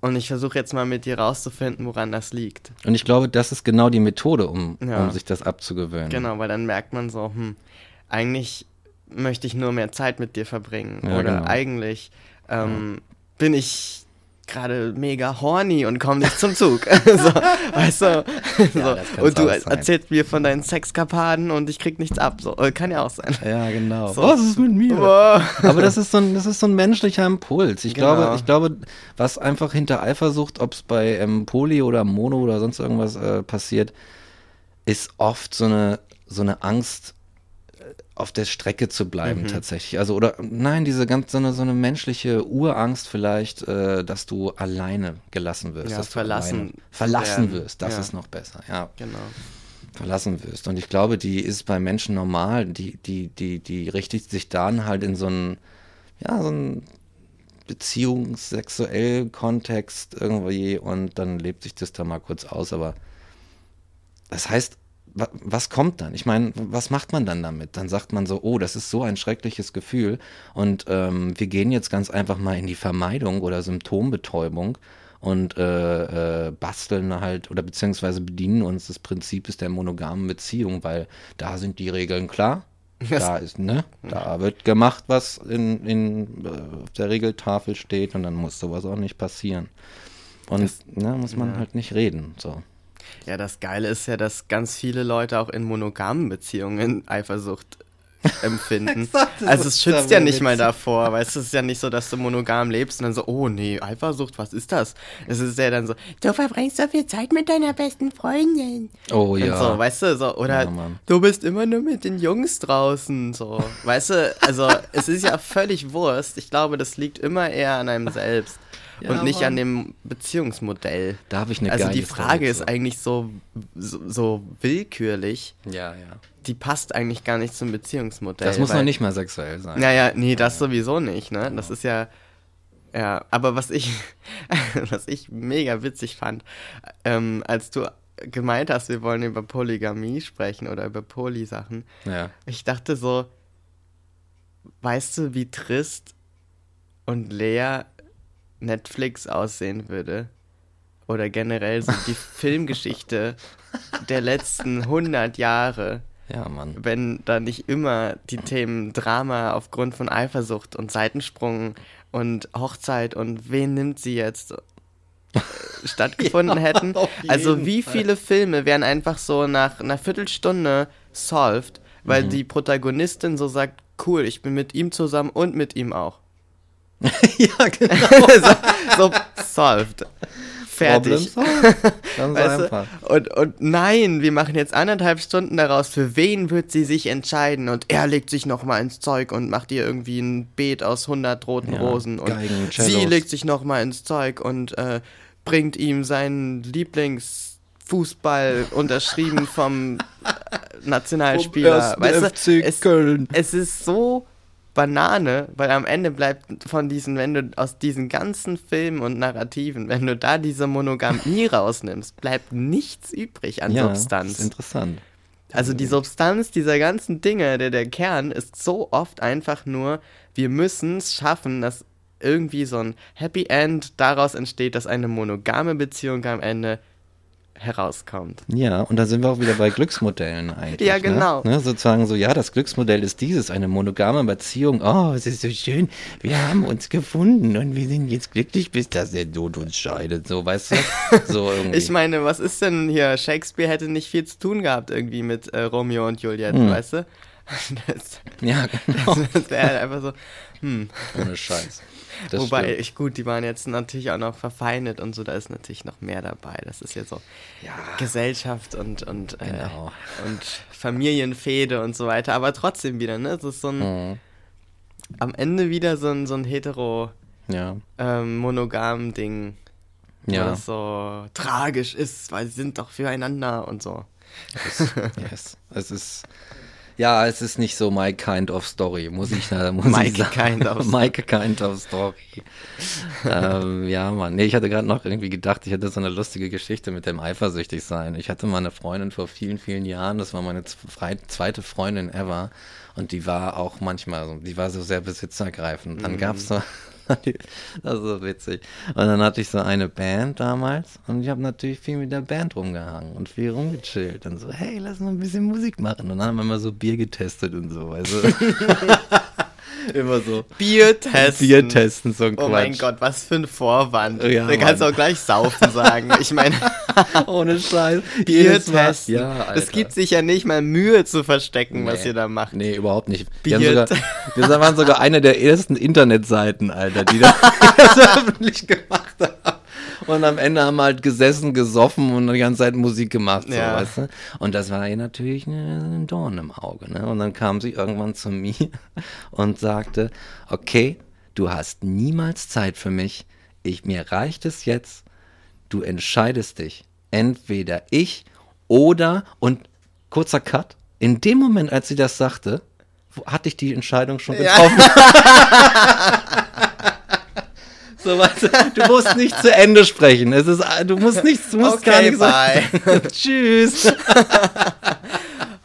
Und ich versuche jetzt mal mit dir rauszufinden, woran das liegt. Und ich glaube, das ist genau die Methode, um, um sich das abzugewöhnen. Genau, weil dann merkt man so, hm, eigentlich möchte ich nur mehr Zeit mit dir verbringen. Ja, oder genau. eigentlich ähm, bin ich gerade mega horny und komme nicht zum Zug. so, weißt du? so. und du erzählst mir von deinen Sexkapaden und ich krieg nichts ab. So, äh, kann ja auch sein. Ja, genau. So. Was ist mit mir? Boah. Aber das ist so ein, das ist so ein menschlicher Impuls. Ich Genau. glaube, ich glaube, was einfach hinter Eifersucht, ob es bei ähm, Poly oder Mono oder sonst irgendwas äh, passiert, ist oft so eine, so eine Angst, auf der Strecke zu bleiben Mhm. tatsächlich. Also, oder nein, diese ganz, so eine, so eine menschliche Urangst vielleicht, äh, dass du alleine gelassen wirst. Ja, dass du verlassen alleine verlassen werden. wirst. Das Ja. ist noch besser, ja Genau. verlassen wirst. Und ich glaube, die ist bei Menschen normal. Die, die, die, die richtet sich dann halt in so einen, ja, so einen beziehungssexuellen Kontext irgendwie und dann lebt sich das da mal kurz aus. Aber das heißt, was kommt dann? Ich meine, was macht man dann damit? Dann sagt man so, oh, das ist so ein schreckliches Gefühl und ähm, wir gehen jetzt ganz einfach mal in die Vermeidung oder Symptombetäubung und äh, äh, basteln halt oder beziehungsweise bedienen uns des Prinzips der monogamen Beziehung, weil da sind die Regeln klar. Da ist, ne, da wird gemacht, was in, in äh, auf der Regeltafel steht und dann muss sowas auch nicht passieren. Und ne, muss man halt nicht reden. So. Ja, das Geile ist ja, dass ganz viele Leute auch in monogamen Beziehungen Eifersucht empfinden. Also es schützt ja nicht mal davor, weißt du, es ist ja nicht so, dass du monogam lebst und dann so, oh nee, Eifersucht, was ist das? Es ist ja dann so, du verbringst so viel Zeit mit deiner besten Freundin. Oh Und ja. so, weißt du, so, oder Ja, du bist immer nur mit den Jungs draußen, so, weißt du, also es ist ja völlig Wurst. Ich glaube, das liegt immer eher an einem selbst Ja, und nicht Mann. an dem Beziehungsmodell. Da habe ich eine Also geile die Frage ist eigentlich so, so, so willkürlich, Ja, ja. die passt eigentlich gar nicht zum Beziehungsmodell. Das muss weil- noch nicht mal sexuell sein. Naja, nee, das sowieso nicht, ne? Das ist ja. Ja, aber was ich, was ich mega witzig fand, ähm, als du gemeint hast, wir wollen über Polygamie sprechen oder über Poly-Sachen, Ja. ich dachte so, weißt du, wie trist und leer Netflix aussehen würde? Oder generell so die Filmgeschichte der letzten 100 Jahre Ja, Mann. wenn da nicht immer die Themen Drama aufgrund von Eifersucht und Seitensprung und Hochzeit und wen nimmt sie jetzt äh, stattgefunden hätten. auf Also wie Fall. viele Filme wären einfach so nach einer Viertelstunde solved, weil Mhm. die Protagonistin so sagt, cool, ich bin mit ihm zusammen und mit ihm auch. ja, genau. so, so solved. Fertig. weißt du? und, und nein, wir machen jetzt anderthalb Stunden daraus, für wen wird sie sich entscheiden? Und er legt sich nochmal ins Zeug und macht ihr irgendwie ein Beet aus 100 roten ja, Rosen. Und Geigen, sie legt sich nochmal ins Zeug und äh, bringt ihm seinen Lieblingsfußball unterschrieben vom Nationalspieler. Weißt du, es, es ist so Banane, weil am Ende bleibt von diesen, wenn du aus diesen ganzen Filmen und Narrativen, wenn du da diese Monogamie rausnimmst, bleibt nichts übrig an ja, Substanz. Das ist interessant. Also die Substanz dieser ganzen Dinge, der, der Kern ist so oft einfach nur, wir müssen es schaffen, dass irgendwie so ein Happy End daraus entsteht, dass eine monogame Beziehung am Ende herauskommt. Ja, und da sind wir auch wieder bei Glücksmodellen eigentlich. ja, ne? genau. Ne? Ne? Sozusagen so, ja, das Glücksmodell ist dieses, eine monogame Beziehung. Oh, es ist so schön, wir haben uns gefunden und wir sind jetzt glücklich, bis dass der Tod uns scheidet. So, weißt du? So irgendwie. ich meine, was ist denn hier? Shakespeare hätte nicht viel zu tun gehabt irgendwie mit äh, Romeo und Juliet, hm. weißt du? Das, ja, genau. Das, das wäre halt einfach so, hm. Ohne Scheiß. Das Wobei, ich, gut, die waren jetzt natürlich auch noch verfeindet und so, da ist natürlich noch mehr dabei. Das ist jetzt so ja. Gesellschaft und, und, äh, genau. äh, und Familienfehde und so weiter. Aber trotzdem wieder, ne? Es ist so ein, mhm. am Ende wieder so ein, so ein hetero, ja. ähm, monogam Ding. Ja. Das so tragisch ist, weil sie sind doch füreinander und so. Yes. yes. Es ist ja, es ist nicht so my kind of story, muss ich, muss Mike ich sagen. Kind of Mike kind of story. ähm, ja, Mann. Nee, ich hatte gerade noch irgendwie gedacht, ich hätte so eine lustige Geschichte mit dem eifersüchtig sein. Ich hatte mal eine Freundin vor vielen, vielen Jahren, das war meine zweite Freundin ever. Und die war auch manchmal so, die war so sehr besitzergreifend. Dann mhm. gab es so das ist so witzig. Und dann hatte ich so eine Band damals und ich habe natürlich viel mit der Band rumgehangen und viel rumgechillt und so, hey, lass mal ein bisschen Musik machen. Und dann haben wir mal so Bier getestet und so, weißt du. Immer so. Bier testen. Bier testen, so ein Oh mein Gott, was für ein Vorwand. Ja, da kannst du auch gleich saufen sagen. Ich meine. Ohne Scheiß. Bier testen. Ja, Es gibt sich ja nicht mal Mühe zu verstecken, nee. was ihr da macht. Nee, überhaupt nicht. Bier wir, sogar, wir waren sogar eine der ersten Internetseiten, Alter, die das öffentlich gemacht haben. Und am Ende haben wir halt gesessen, gesoffen und die ganze Zeit Musik gemacht, so, ja. weißt du? Und das war ihr natürlich ein Dorn im Auge, ne? Und dann kam sie irgendwann zu mir und sagte, okay, du hast niemals Zeit für mich. Ich, mir reicht es jetzt. Du entscheidest dich. Entweder ich oder, und kurzer Cut, in dem Moment, als sie das sagte, hatte ich die Entscheidung schon getroffen. Ja. So, weißt du, du musst nicht zu Ende sprechen. Es ist, du musst nichts, du musst okay, gar nicht sagen. Tschüss.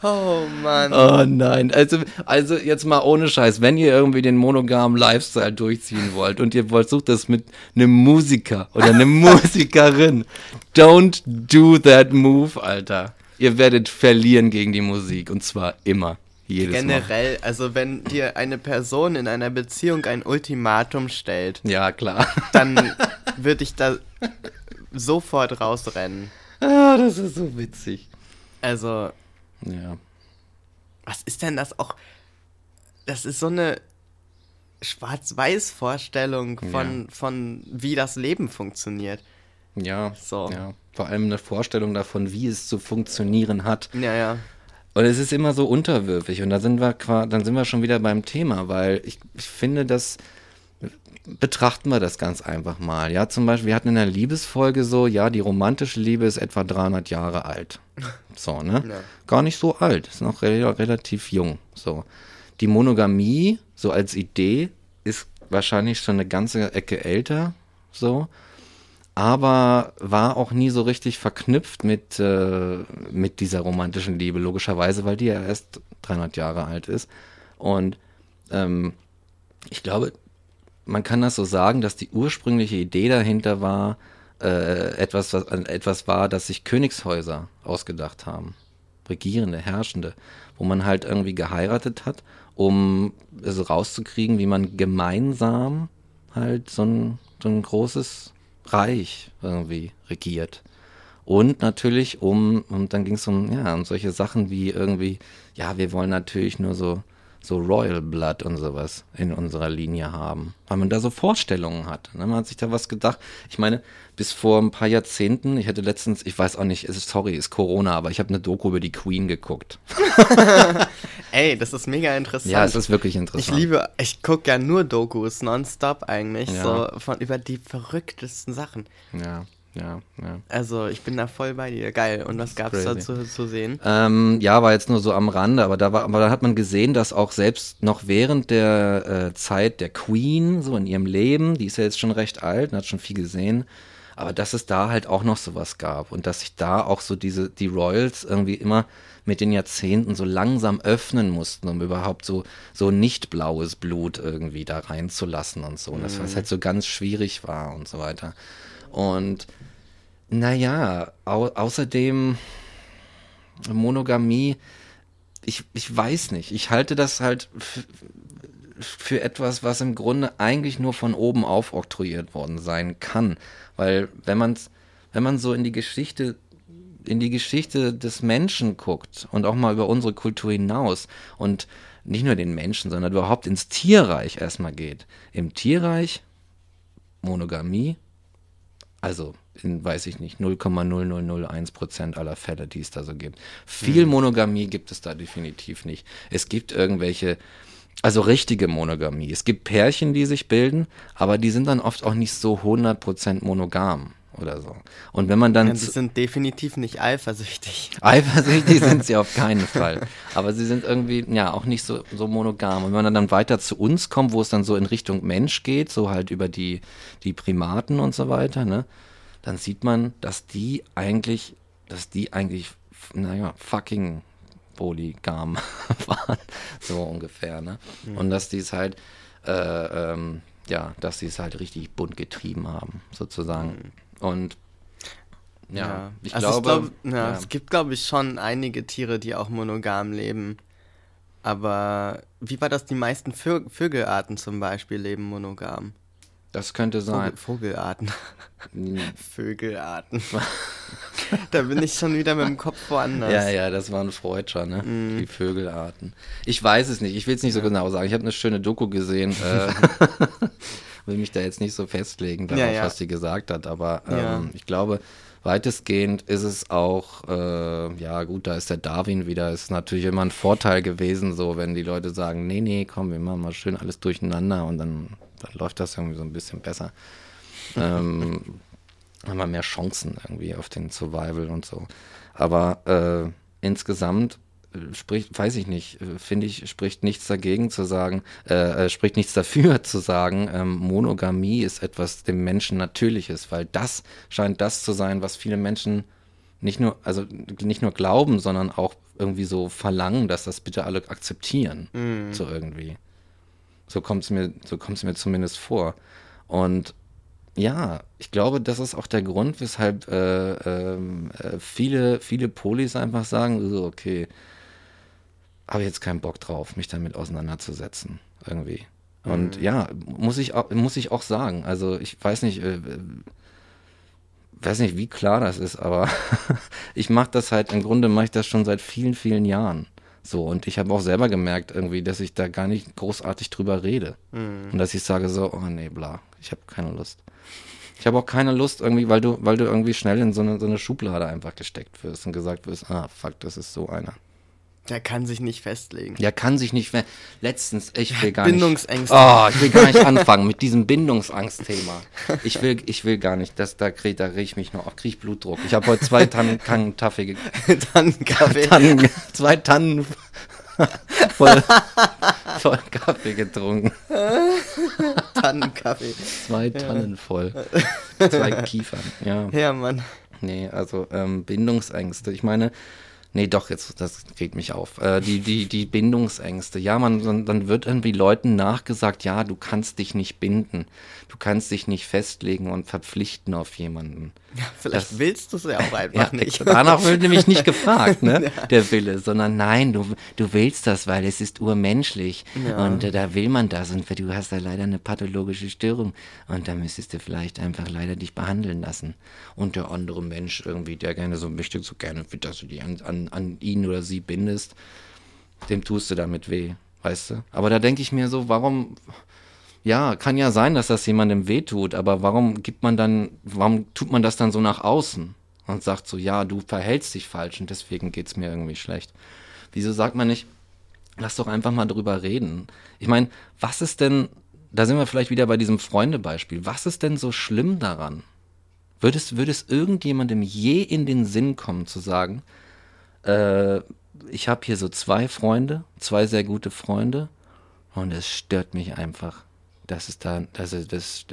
Oh Mann. Oh nein. Also, also jetzt mal ohne Scheiß, wenn ihr irgendwie den monogamen Lifestyle durchziehen wollt und ihr wollt, sucht das mit einem Musiker oder einer Musikerin, don't do that move, Alter. Ihr werdet verlieren gegen die Musik und zwar immer. Jedes Generell, Mal. also wenn dir eine Person in einer Beziehung ein Ultimatum stellt, ja klar, dann würde ich da sofort rausrennen. Ah, das ist so witzig. Also, ja. Was ist denn das auch? Das ist so eine Schwarz-Weiß-Vorstellung von, ja. von wie das Leben funktioniert. Ja, so. ja. Vor allem eine Vorstellung davon, wie es zu funktionieren hat. Ja, ja. Und es ist immer so unterwürfig und da sind wir dann sind wir schon wieder beim Thema, weil ich, ich finde, dass betrachten wir das ganz einfach mal. Ja, zum Beispiel, wir hatten in der Liebesfolge so, ja, die romantische Liebe ist etwa 300 Jahre alt. So, ne? Ja. Gar nicht so alt, ist noch re relativ jung. So. Die Monogamie, so als Idee, ist wahrscheinlich schon eine ganze Ecke älter. So aber war auch nie so richtig verknüpft mit, äh, mit dieser romantischen Liebe, logischerweise, weil die ja erst 300 Jahre alt ist. Und ähm, ich glaube, man kann das so sagen, dass die ursprüngliche Idee dahinter war, äh, etwas, was, etwas war, das sich Königshäuser ausgedacht haben. Regierende, Herrschende, wo man halt irgendwie geheiratet hat, um es rauszukriegen, wie man gemeinsam halt so ein, so ein großes Reich irgendwie regiert. Und natürlich um, und dann ging es um, ja, um solche Sachen wie irgendwie, ja, wir wollen natürlich nur so, so Royal Blood und sowas in unserer Linie haben. Weil man da so Vorstellungen hat. Ne? Man hat sich da was gedacht. Ich meine, bis vor ein paar Jahrzehnten, ich hatte letztens, ich weiß auch nicht, ist, sorry, ist Corona, aber ich habe eine Doku über die Queen geguckt. Ey, das ist mega interessant. Ja, es ist wirklich interessant. Ich liebe, ich gucke ja nur Dokus nonstop eigentlich, ja. so von über die verrücktesten Sachen. Ja. Ja, ja. Also ich bin da voll bei dir. Geil. Und was gab es da zu, zu sehen? Ähm, ja, war jetzt nur so am Rande, aber da war, aber da hat man gesehen, dass auch selbst noch während der äh, Zeit der Queen, so in ihrem Leben, die ist ja jetzt schon recht alt und hat schon viel gesehen, aber dass es da halt auch noch sowas gab und dass sich da auch so diese, die Royals irgendwie immer mit den Jahrzehnten so langsam öffnen mussten, um überhaupt so, so nicht blaues Blut irgendwie da reinzulassen und so. Und das, was mhm. halt so ganz schwierig war und so weiter. Und naja, au außerdem Monogamie, ich, ich weiß nicht. Ich halte das halt für etwas, was im Grunde eigentlich nur von oben auf oktroyiert worden sein kann. Weil wenn man wenn man so in die Geschichte in die Geschichte des Menschen guckt und auch mal über unsere Kultur hinaus und nicht nur den Menschen, sondern überhaupt ins Tierreich erstmal geht. Im Tierreich Monogamie, also in, weiß ich nicht, 0,0001 Prozent aller Fälle, die es da so gibt. Viel mhm. Monogamie gibt es da definitiv nicht. Es gibt irgendwelche, also richtige Monogamie. Es gibt Pärchen, die sich bilden, aber die sind dann oft auch nicht so 100 Prozent monogam oder so. Und wenn man dann. Ja, sie sind definitiv nicht eifersüchtig. Eifersüchtig sind sie auf keinen Fall. Aber sie sind irgendwie, ja, auch nicht so, so monogam. Und wenn man dann weiter zu uns kommt, wo es dann so in Richtung Mensch geht, so halt über die, die Primaten und so weiter, ne, dann sieht man, dass die eigentlich, dass die eigentlich, naja, fucking polygam waren, so ungefähr, ne? Mhm. Und dass die es halt, äh, ähm, ja, dass sie es halt richtig bunt getrieben haben, sozusagen. Mhm. Und ja, ja, ich also glaube. Ich glaub, ja, ja. Es gibt, glaube ich, schon einige Tiere, die auch monogam leben. Aber wie war das? Die meisten Vö Vögelarten zum Beispiel leben monogam. Das könnte sein. Vogel, Vogelarten. Vögelarten. da bin ich schon wieder mit dem Kopf woanders. Ja, ja, das war ein Freudscher, ne? Mm. Die Vögelarten. Ich weiß es nicht, ich will es nicht so genau sagen. Ich habe eine schöne Doku gesehen. Will mich da jetzt nicht so festlegen darauf, ja, ja. was sie gesagt hat, aber ähm, ja. ich glaube, weitestgehend ist es auch, äh, ja gut, da ist der Darwin wieder, ist natürlich immer ein Vorteil gewesen, so wenn die Leute sagen, nee, nee, komm, wir machen mal schön alles durcheinander und dann, dann läuft das irgendwie so ein bisschen besser. ähm, haben wir mehr Chancen irgendwie auf den Survival und so. Aber äh, insgesamt spricht, weiß ich nicht, äh, finde ich, spricht nichts dagegen zu sagen, äh, äh, spricht nichts dafür zu sagen, ähm, Monogamie ist etwas dem Menschen Natürliches, weil das scheint das zu sein, was viele Menschen nicht nur, also nicht nur glauben, sondern auch irgendwie so verlangen, dass das bitte alle akzeptieren. Mm. So irgendwie. So kommt es mir, so kommt es mir zumindest vor. Und ja, ich glaube, das ist auch der Grund, weshalb äh, ähm, äh, viele, viele Polis einfach sagen, so, okay, habe jetzt keinen Bock drauf, mich damit auseinanderzusetzen, irgendwie. Und mhm. ja, muss ich, auch, muss ich auch sagen. Also ich weiß nicht, äh, weiß nicht, wie klar das ist, aber ich mache das halt, im Grunde mache ich das schon seit vielen, vielen Jahren. So, und ich habe auch selber gemerkt irgendwie, dass ich da gar nicht großartig drüber rede. Mhm. Und dass ich sage so, oh nee, bla, ich habe keine Lust. Ich habe auch keine Lust irgendwie, weil du, weil du irgendwie schnell in so eine, so eine Schublade einfach gesteckt wirst und gesagt wirst, ah, fuck, das ist so einer. Der kann sich nicht festlegen. Der kann sich nicht festlegen. Letztens, ich will gar Bindungsängste. nicht. Oh, ich will gar nicht anfangen mit diesem Bindungsangstthema. Ich will, ich will gar nicht, das, da kriege da krieg ich mich noch, kriege ich Blutdruck. Ich habe heute zwei Tannen Tannen Tannenkaffee. Tannen, zwei Tannen voll, voll Kaffee getrunken. Tannenkaffee. Zwei Tannen voll. Zwei Kiefern, ja. Ja, Mann. Nee, also ähm, Bindungsängste. Ich meine, Nee, doch, jetzt, das regt mich auf. Äh, die, die, die Bindungsängste. Ja, man, dann, dann wird irgendwie Leuten nachgesagt, ja, du kannst dich nicht binden. Du kannst dich nicht festlegen und verpflichten auf jemanden. Ja, vielleicht das, willst du es ja auch einfach ja, nicht. Danach wird nämlich nicht gefragt, ne, ja. der Wille, sondern nein, du, du willst das, weil es ist urmenschlich. Ja. Und äh, da will man das. Und du hast da leider eine pathologische Störung. Und da müsstest du vielleicht einfach leider dich behandeln lassen. Und der andere Mensch irgendwie, der gerne so möchte, so gerne, dass du dich an, an, an ihn oder sie bindest, dem tust du damit weh. weißt du? Aber da denke ich mir so, warum, ja, kann ja sein, dass das jemandem wehtut, aber warum gibt man dann, warum tut man das dann so nach außen und sagt so, ja, du verhältst dich falsch und deswegen geht's mir irgendwie schlecht. Wieso sagt man nicht, lass doch einfach mal drüber reden? Ich meine, was ist denn, da sind wir vielleicht wieder bei diesem Freundebeispiel, was ist denn so schlimm daran? Würde es, würde es irgendjemandem je in den Sinn kommen zu sagen, äh, ich habe hier so zwei Freunde, zwei sehr gute Freunde und es stört mich einfach, dass es da, dass es, das,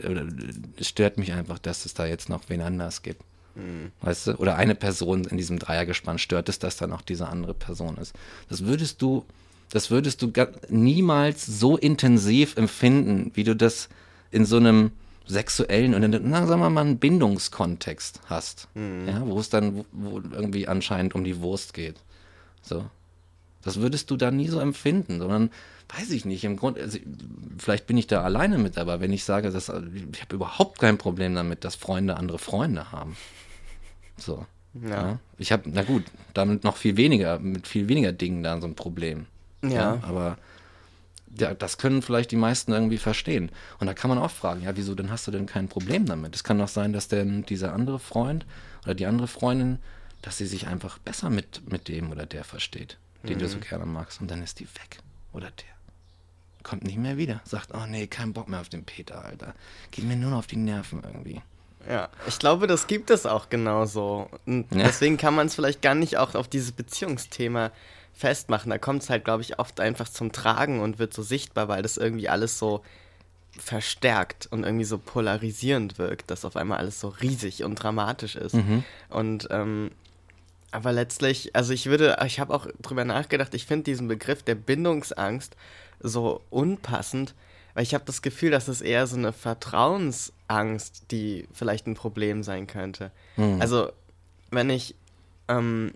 es stört mich einfach, dass es da jetzt noch wen anders gibt. Mhm. Weißt du? Oder eine Person in diesem Dreiergespann stört es, dass da noch diese andere Person ist. Das würdest du, das würdest du niemals so intensiv empfinden, wie du das in so einem sexuellen und in, na, sagen wir mal, einen Bindungskontext hast. Mhm. Ja, wo es dann wo irgendwie anscheinend um die Wurst geht. So. Das würdest du da nie so empfinden, sondern weiß ich nicht. Im Grunde, also, vielleicht bin ich da alleine mit, aber wenn ich sage, dass, ich habe überhaupt kein Problem damit, dass Freunde andere Freunde haben. So. Ja. ja. Ich habe, na gut, damit noch viel weniger, mit viel weniger Dingen da so ein Problem. Ja. ja aber ja, das können vielleicht die meisten irgendwie verstehen. Und da kann man auch fragen, ja, wieso denn hast du denn kein Problem damit? Es kann doch sein, dass denn dieser andere Freund oder die andere Freundin, dass sie sich einfach besser mit, mit dem oder der versteht, den mhm. du so mhm. gerne magst. Und dann ist die weg. Oder der. Kommt nicht mehr wieder. Sagt, oh nee, kein Bock mehr auf den Peter, Alter. Geht mir nur noch auf die Nerven irgendwie. Ja, ich glaube, das gibt es auch genauso. Und ja. deswegen kann man es vielleicht gar nicht auch auf dieses Beziehungsthema festmachen. Da kommt es halt, glaube ich, oft einfach zum Tragen und wird so sichtbar, weil das irgendwie alles so verstärkt und irgendwie so polarisierend wirkt, dass auf einmal alles so riesig und dramatisch ist. Mhm. Und ähm, aber letztlich, also ich würde, ich habe auch drüber nachgedacht, ich finde diesen Begriff der Bindungsangst so unpassend, weil ich habe das Gefühl, dass es eher so eine Vertrauensangst, die vielleicht ein Problem sein könnte. Mhm. Also, wenn ich ähm,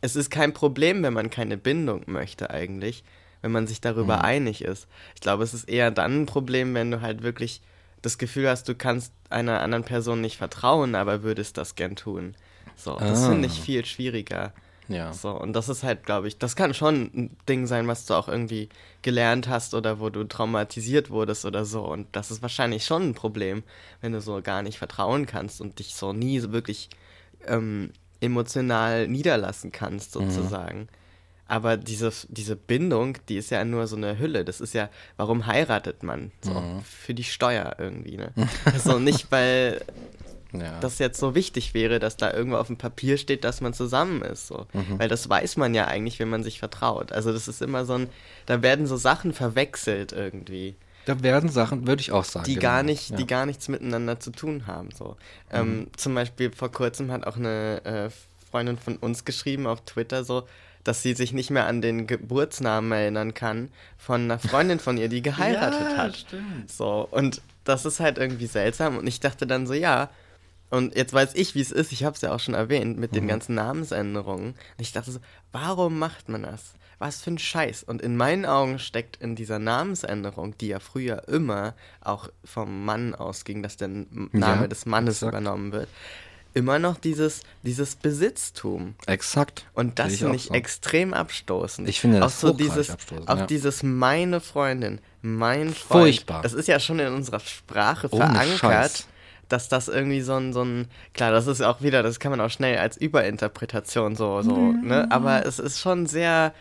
es ist kein Problem, wenn man keine Bindung möchte eigentlich, wenn man sich darüber mhm. einig ist. Ich glaube, es ist eher dann ein Problem, wenn du halt wirklich das Gefühl hast, du kannst einer anderen Person nicht vertrauen, aber würdest das gern tun. So, das ah. finde ich viel schwieriger. Ja. So, und das ist halt, glaube ich, das kann schon ein Ding sein, was du auch irgendwie gelernt hast oder wo du traumatisiert wurdest oder so. Und das ist wahrscheinlich schon ein Problem, wenn du so gar nicht vertrauen kannst und dich so nie so wirklich ähm, emotional niederlassen kannst, mhm. sozusagen. Mhm. Aber diese, diese Bindung, die ist ja nur so eine Hülle. Das ist ja, warum heiratet man? So, mhm. Für die Steuer irgendwie, ne? also nicht, weil ja. das jetzt so wichtig wäre, dass da irgendwo auf dem Papier steht, dass man zusammen ist. So. Mhm. Weil das weiß man ja eigentlich, wenn man sich vertraut. Also das ist immer so ein, da werden so Sachen verwechselt irgendwie. Da werden Sachen, würde ich auch sagen. Die genau. gar nicht, ja. die gar nichts miteinander zu tun haben. So. Ähm, mhm. Ähm, zum Beispiel vor kurzem hat auch eine äh, Freundin von uns geschrieben auf Twitter so, dass sie sich nicht mehr an den Geburtsnamen erinnern kann von einer Freundin von ihr, die geheiratet ja, hat. Stimmt. So, und das ist halt irgendwie seltsam. Und ich dachte dann so, ja, und jetzt weiß ich, wie es ist. Ich habe es ja auch schon erwähnt mit mhm. den ganzen Namensänderungen. Und ich dachte so, warum macht man das? was für ein Scheiß. Und in meinen Augen steckt in dieser Namensänderung, die ja früher immer auch vom Mann ausging, dass der Name ja, des Mannes exakt. übernommen wird, immer noch dieses, dieses Besitztum. Exakt. Und das finde ich so. extrem abstoßend. Ich finde das auch so dieses, Auch ja. dieses meine Freundin, mein Freund. Furchtbar. Das ist ja schon in unserer Sprache Ohne verankert. Scheiß dass das irgendwie so ein, so ein, klar, das ist auch wieder, das kann man auch schnell als Überinterpretation so, so, mhm. ne? Aber es ist schon sehr,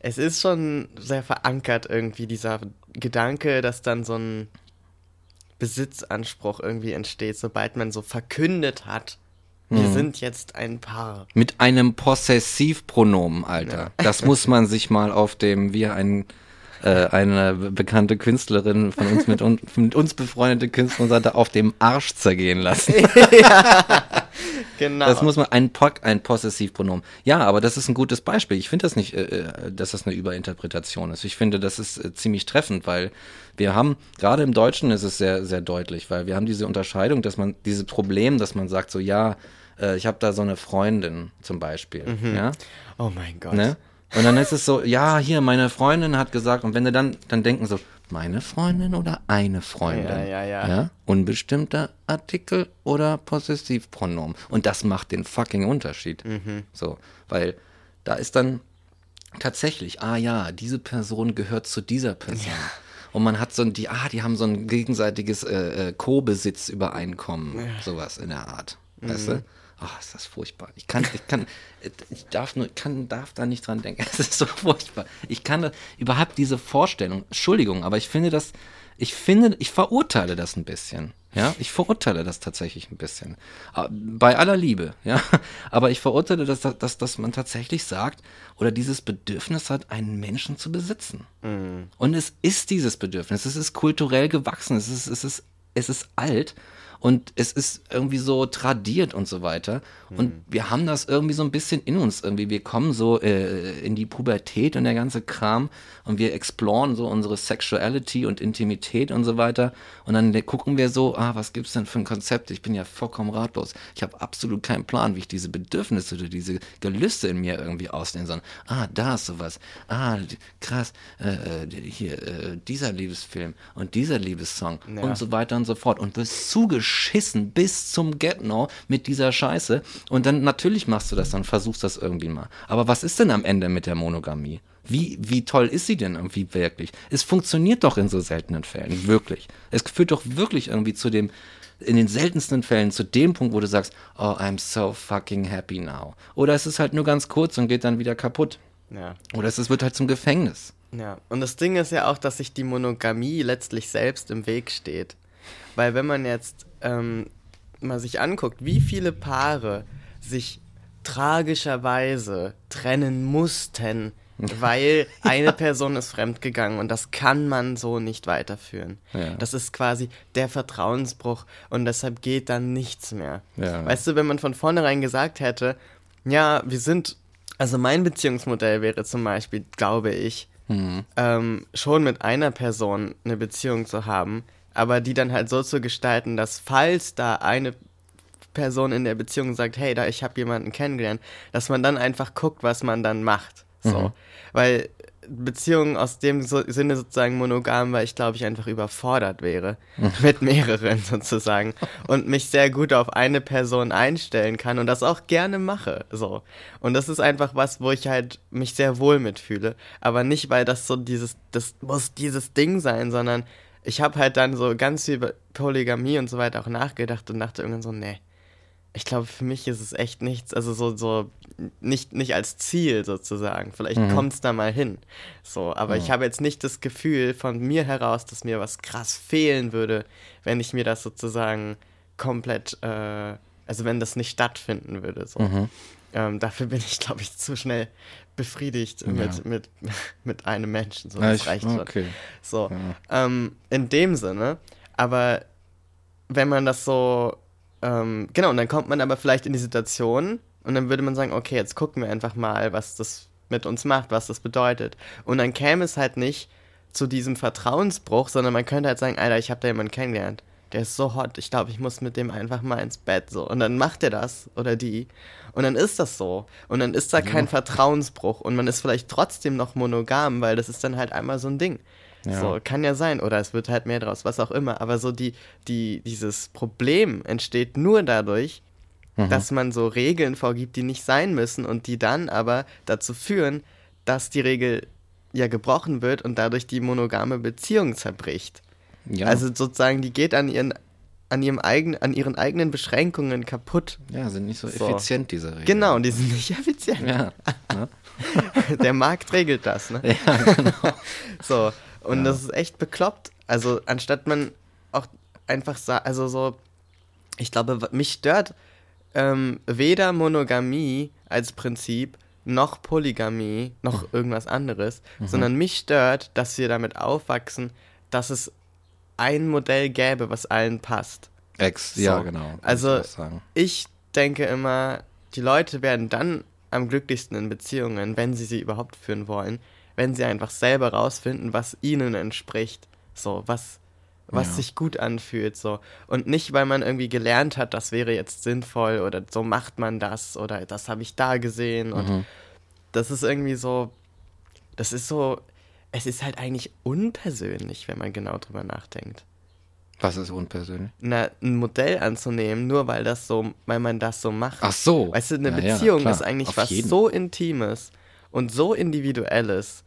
es ist schon sehr verankert irgendwie dieser Gedanke, dass dann so ein Besitzanspruch irgendwie entsteht, sobald man so verkündet hat, wir hm. sind jetzt ein Paar. Mit einem Possessivpronomen, Alter. Ja. Das muss man sich mal auf dem, wie ein äh, eine bekannte Künstlerin von uns mit, un mit uns befreundete Künstlerin sagte, auf dem Arsch zergehen lassen. ja, genau. Das muss man, ein, Pock, ein Possessivpronomen. Ja, aber das ist ein gutes Beispiel. Ich finde das nicht, äh, äh, dass das eine Überinterpretation ist. Ich finde, das ist äh, ziemlich treffend, weil wir haben, gerade im Deutschen ist es sehr, sehr deutlich, weil wir haben diese Unterscheidung, dass man, dieses Problem, dass man sagt so, ja, äh, ich habe da so eine Freundin zum Beispiel. Mhm. Ja? Oh mein Gott. Ne? Und dann ist es so, ja, hier, meine Freundin hat gesagt, und wenn du dann, dann denken so, meine Freundin oder eine Freundin? Ja, ja, ja. ja? Unbestimmter Artikel oder Possessivpronomen. Und das macht den fucking Unterschied. Mhm. So, weil da ist dann, tatsächlich, ah ja, diese Person gehört zu dieser Person. Und man hat so ein, die, ah, die haben so ein gegenseitiges äh, äh, Co-Besitz-Übereinkommen, Ja. sowas in der Art. Weißt du? Ach, ist das furchtbar. Ich kann, ich kann, ich darf nur, kann, darf da nicht dran denken. Es ist so furchtbar. Ich kann überhaupt diese Vorstellung, Entschuldigung, aber ich finde das, ich finde, ich verurteile das ein bisschen. Ja, ich verurteile das tatsächlich ein bisschen. Ah, Bei aller Liebe, ja. Aber ich verurteile, dass, dass, dass man tatsächlich sagt oder dieses Bedürfnis hat, einen Menschen zu besitzen. Und es ist dieses Bedürfnis. Es ist kulturell gewachsen. Es ist, es ist, es ist alt. Und es ist irgendwie so tradiert und so weiter. Und wir haben das irgendwie so ein bisschen in uns irgendwie. Wir kommen so äh, in die Pubertät und der ganze Kram und wir exploren so unsere Sexuality und Intimität und so weiter. Und dann gucken wir so, ah, was gibt's denn für ein Konzept? Ich bin ja vollkommen ratlos. Ich habe absolut keinen Plan, wie ich diese Bedürfnisse oder diese Gelüste in mir irgendwie ausnehmen soll. Ah, da ist sowas. Ah, krass. Äh, äh, hier, äh, dieser Liebesfilm und dieser Liebessong Ja. und so weiter und so fort. Und wirst zugeschissen bis zum Get-No mit dieser Scheiße. Und dann natürlich machst du das dann, versuchst das irgendwie mal. Aber was ist denn am Ende mit der Monogamie? Wie, wie toll ist sie denn irgendwie wirklich? Es funktioniert doch in so seltenen Fällen, wirklich. Es führt doch wirklich irgendwie zu dem, in den seltensten Fällen zu dem Punkt, wo du sagst, oh, I'm so fucking happy now. Oder es ist halt nur ganz kurz und geht dann wieder kaputt. Ja. Oder es wird halt zum Gefängnis. Ja, und das Ding ist ja auch, dass sich die Monogamie letztlich selbst im Weg steht. Weil wenn man jetzt ähm, mal sich anguckt, wie viele Paare sich tragischerweise trennen mussten, weil eine Person ist fremdgegangen und das kann man so nicht weiterführen. Ja. Das ist quasi der Vertrauensbruch und deshalb geht dann nichts mehr. Ja. Weißt du, wenn man von vornherein gesagt hätte, ja, wir sind, also mein Beziehungsmodell wäre zum Beispiel, glaube ich, ähm, schon mit einer Person eine Beziehung zu haben, aber die dann halt so zu gestalten, dass falls da eine Person in der Beziehung sagt, hey, da ich habe jemanden kennengelernt, dass man dann einfach guckt, was man dann macht. So, weil Beziehungen aus dem so Sinne sozusagen monogam, weil ich glaube ich einfach überfordert wäre mit mehreren sozusagen und mich sehr gut auf eine Person einstellen kann und das auch gerne mache. So und das ist einfach was, wo ich halt mich sehr wohl mitfühle, aber nicht weil das so dieses, das muss dieses Ding sein, sondern ich habe halt dann so ganz viel über Polygamie und so weiter auch nachgedacht und dachte irgendwann so, nee, ich glaube, für mich ist es echt nichts, also so, so nicht, nicht als Ziel sozusagen. Vielleicht Mhm. kommt es da mal hin. So, aber ich habe jetzt nicht das Gefühl von mir heraus, dass mir was krass fehlen würde, wenn ich mir das sozusagen komplett, äh, also wenn das nicht stattfinden würde. So. Mhm. Ähm, dafür bin ich, glaube ich, zu schnell befriedigt mit, mit, mit einem Menschen. So, Ja, das ich- reicht schon. okay. So, ähm, in dem Sinne, aber wenn man das so, ähm, genau, und dann kommt man aber vielleicht in die Situation und dann würde man sagen, okay, jetzt gucken wir einfach mal, was das mit uns macht, was das bedeutet. Und dann käme es halt nicht zu diesem Vertrauensbruch, sondern man könnte halt sagen, Alter, ich habe da jemanden kennengelernt. Der ist so hot, ich glaube, ich muss mit dem einfach mal ins Bett so. Und dann macht er das oder die. Und dann ist das so. Und dann ist da kein Vertrauensbruch. Und man ist vielleicht trotzdem noch monogam, weil das ist dann halt einmal so ein Ding. Ja. So, kann ja sein. Oder es wird halt mehr draus, was auch immer. Aber so die, die, dieses Problem entsteht nur dadurch, dass man so Regeln vorgibt, die nicht sein müssen und die dann aber dazu führen, dass die Regel ja gebrochen wird und dadurch die monogame Beziehung zerbricht. Ja, Also sozusagen, die geht an ihren, an ihrem eigenen, an ihren eigenen Beschränkungen kaputt. ja, sind nicht so, So. effizient, diese Regeln. Genau, und die sind nicht effizient. Ja. ne? Der Markt regelt das, ne? ja, genau. So, und das ist echt bekloppt. Also, anstatt man auch einfach sa also so, ich glaube, mich stört ähm, weder Monogamie als Prinzip, noch Polygamie, noch irgendwas anderes, sondern mich stört, dass wir damit aufwachsen, dass es ein Modell gäbe, was allen passt. Ex, So. ja, genau. Also-. Ich denke immer, die Leute werden dann am glücklichsten in Beziehungen, wenn sie sie überhaupt führen wollen, wenn sie einfach selber rausfinden, was ihnen entspricht. So, was, was Ja. sich gut anfühlt, so. Und nicht, weil man irgendwie gelernt hat, das wäre jetzt sinnvoll oder so macht man das oder das habe ich da gesehen und Mhm. das ist irgendwie so, das ist so, es ist halt eigentlich unpersönlich, wenn man genau drüber nachdenkt Was ist unpersönlich? na, ein Modell anzunehmen, nur weil das so, weil man das so macht. Ach so. Weißt du, eine Ja, ja, Beziehung klar. ist eigentlich was jeden. so Intimes und so individuell ist,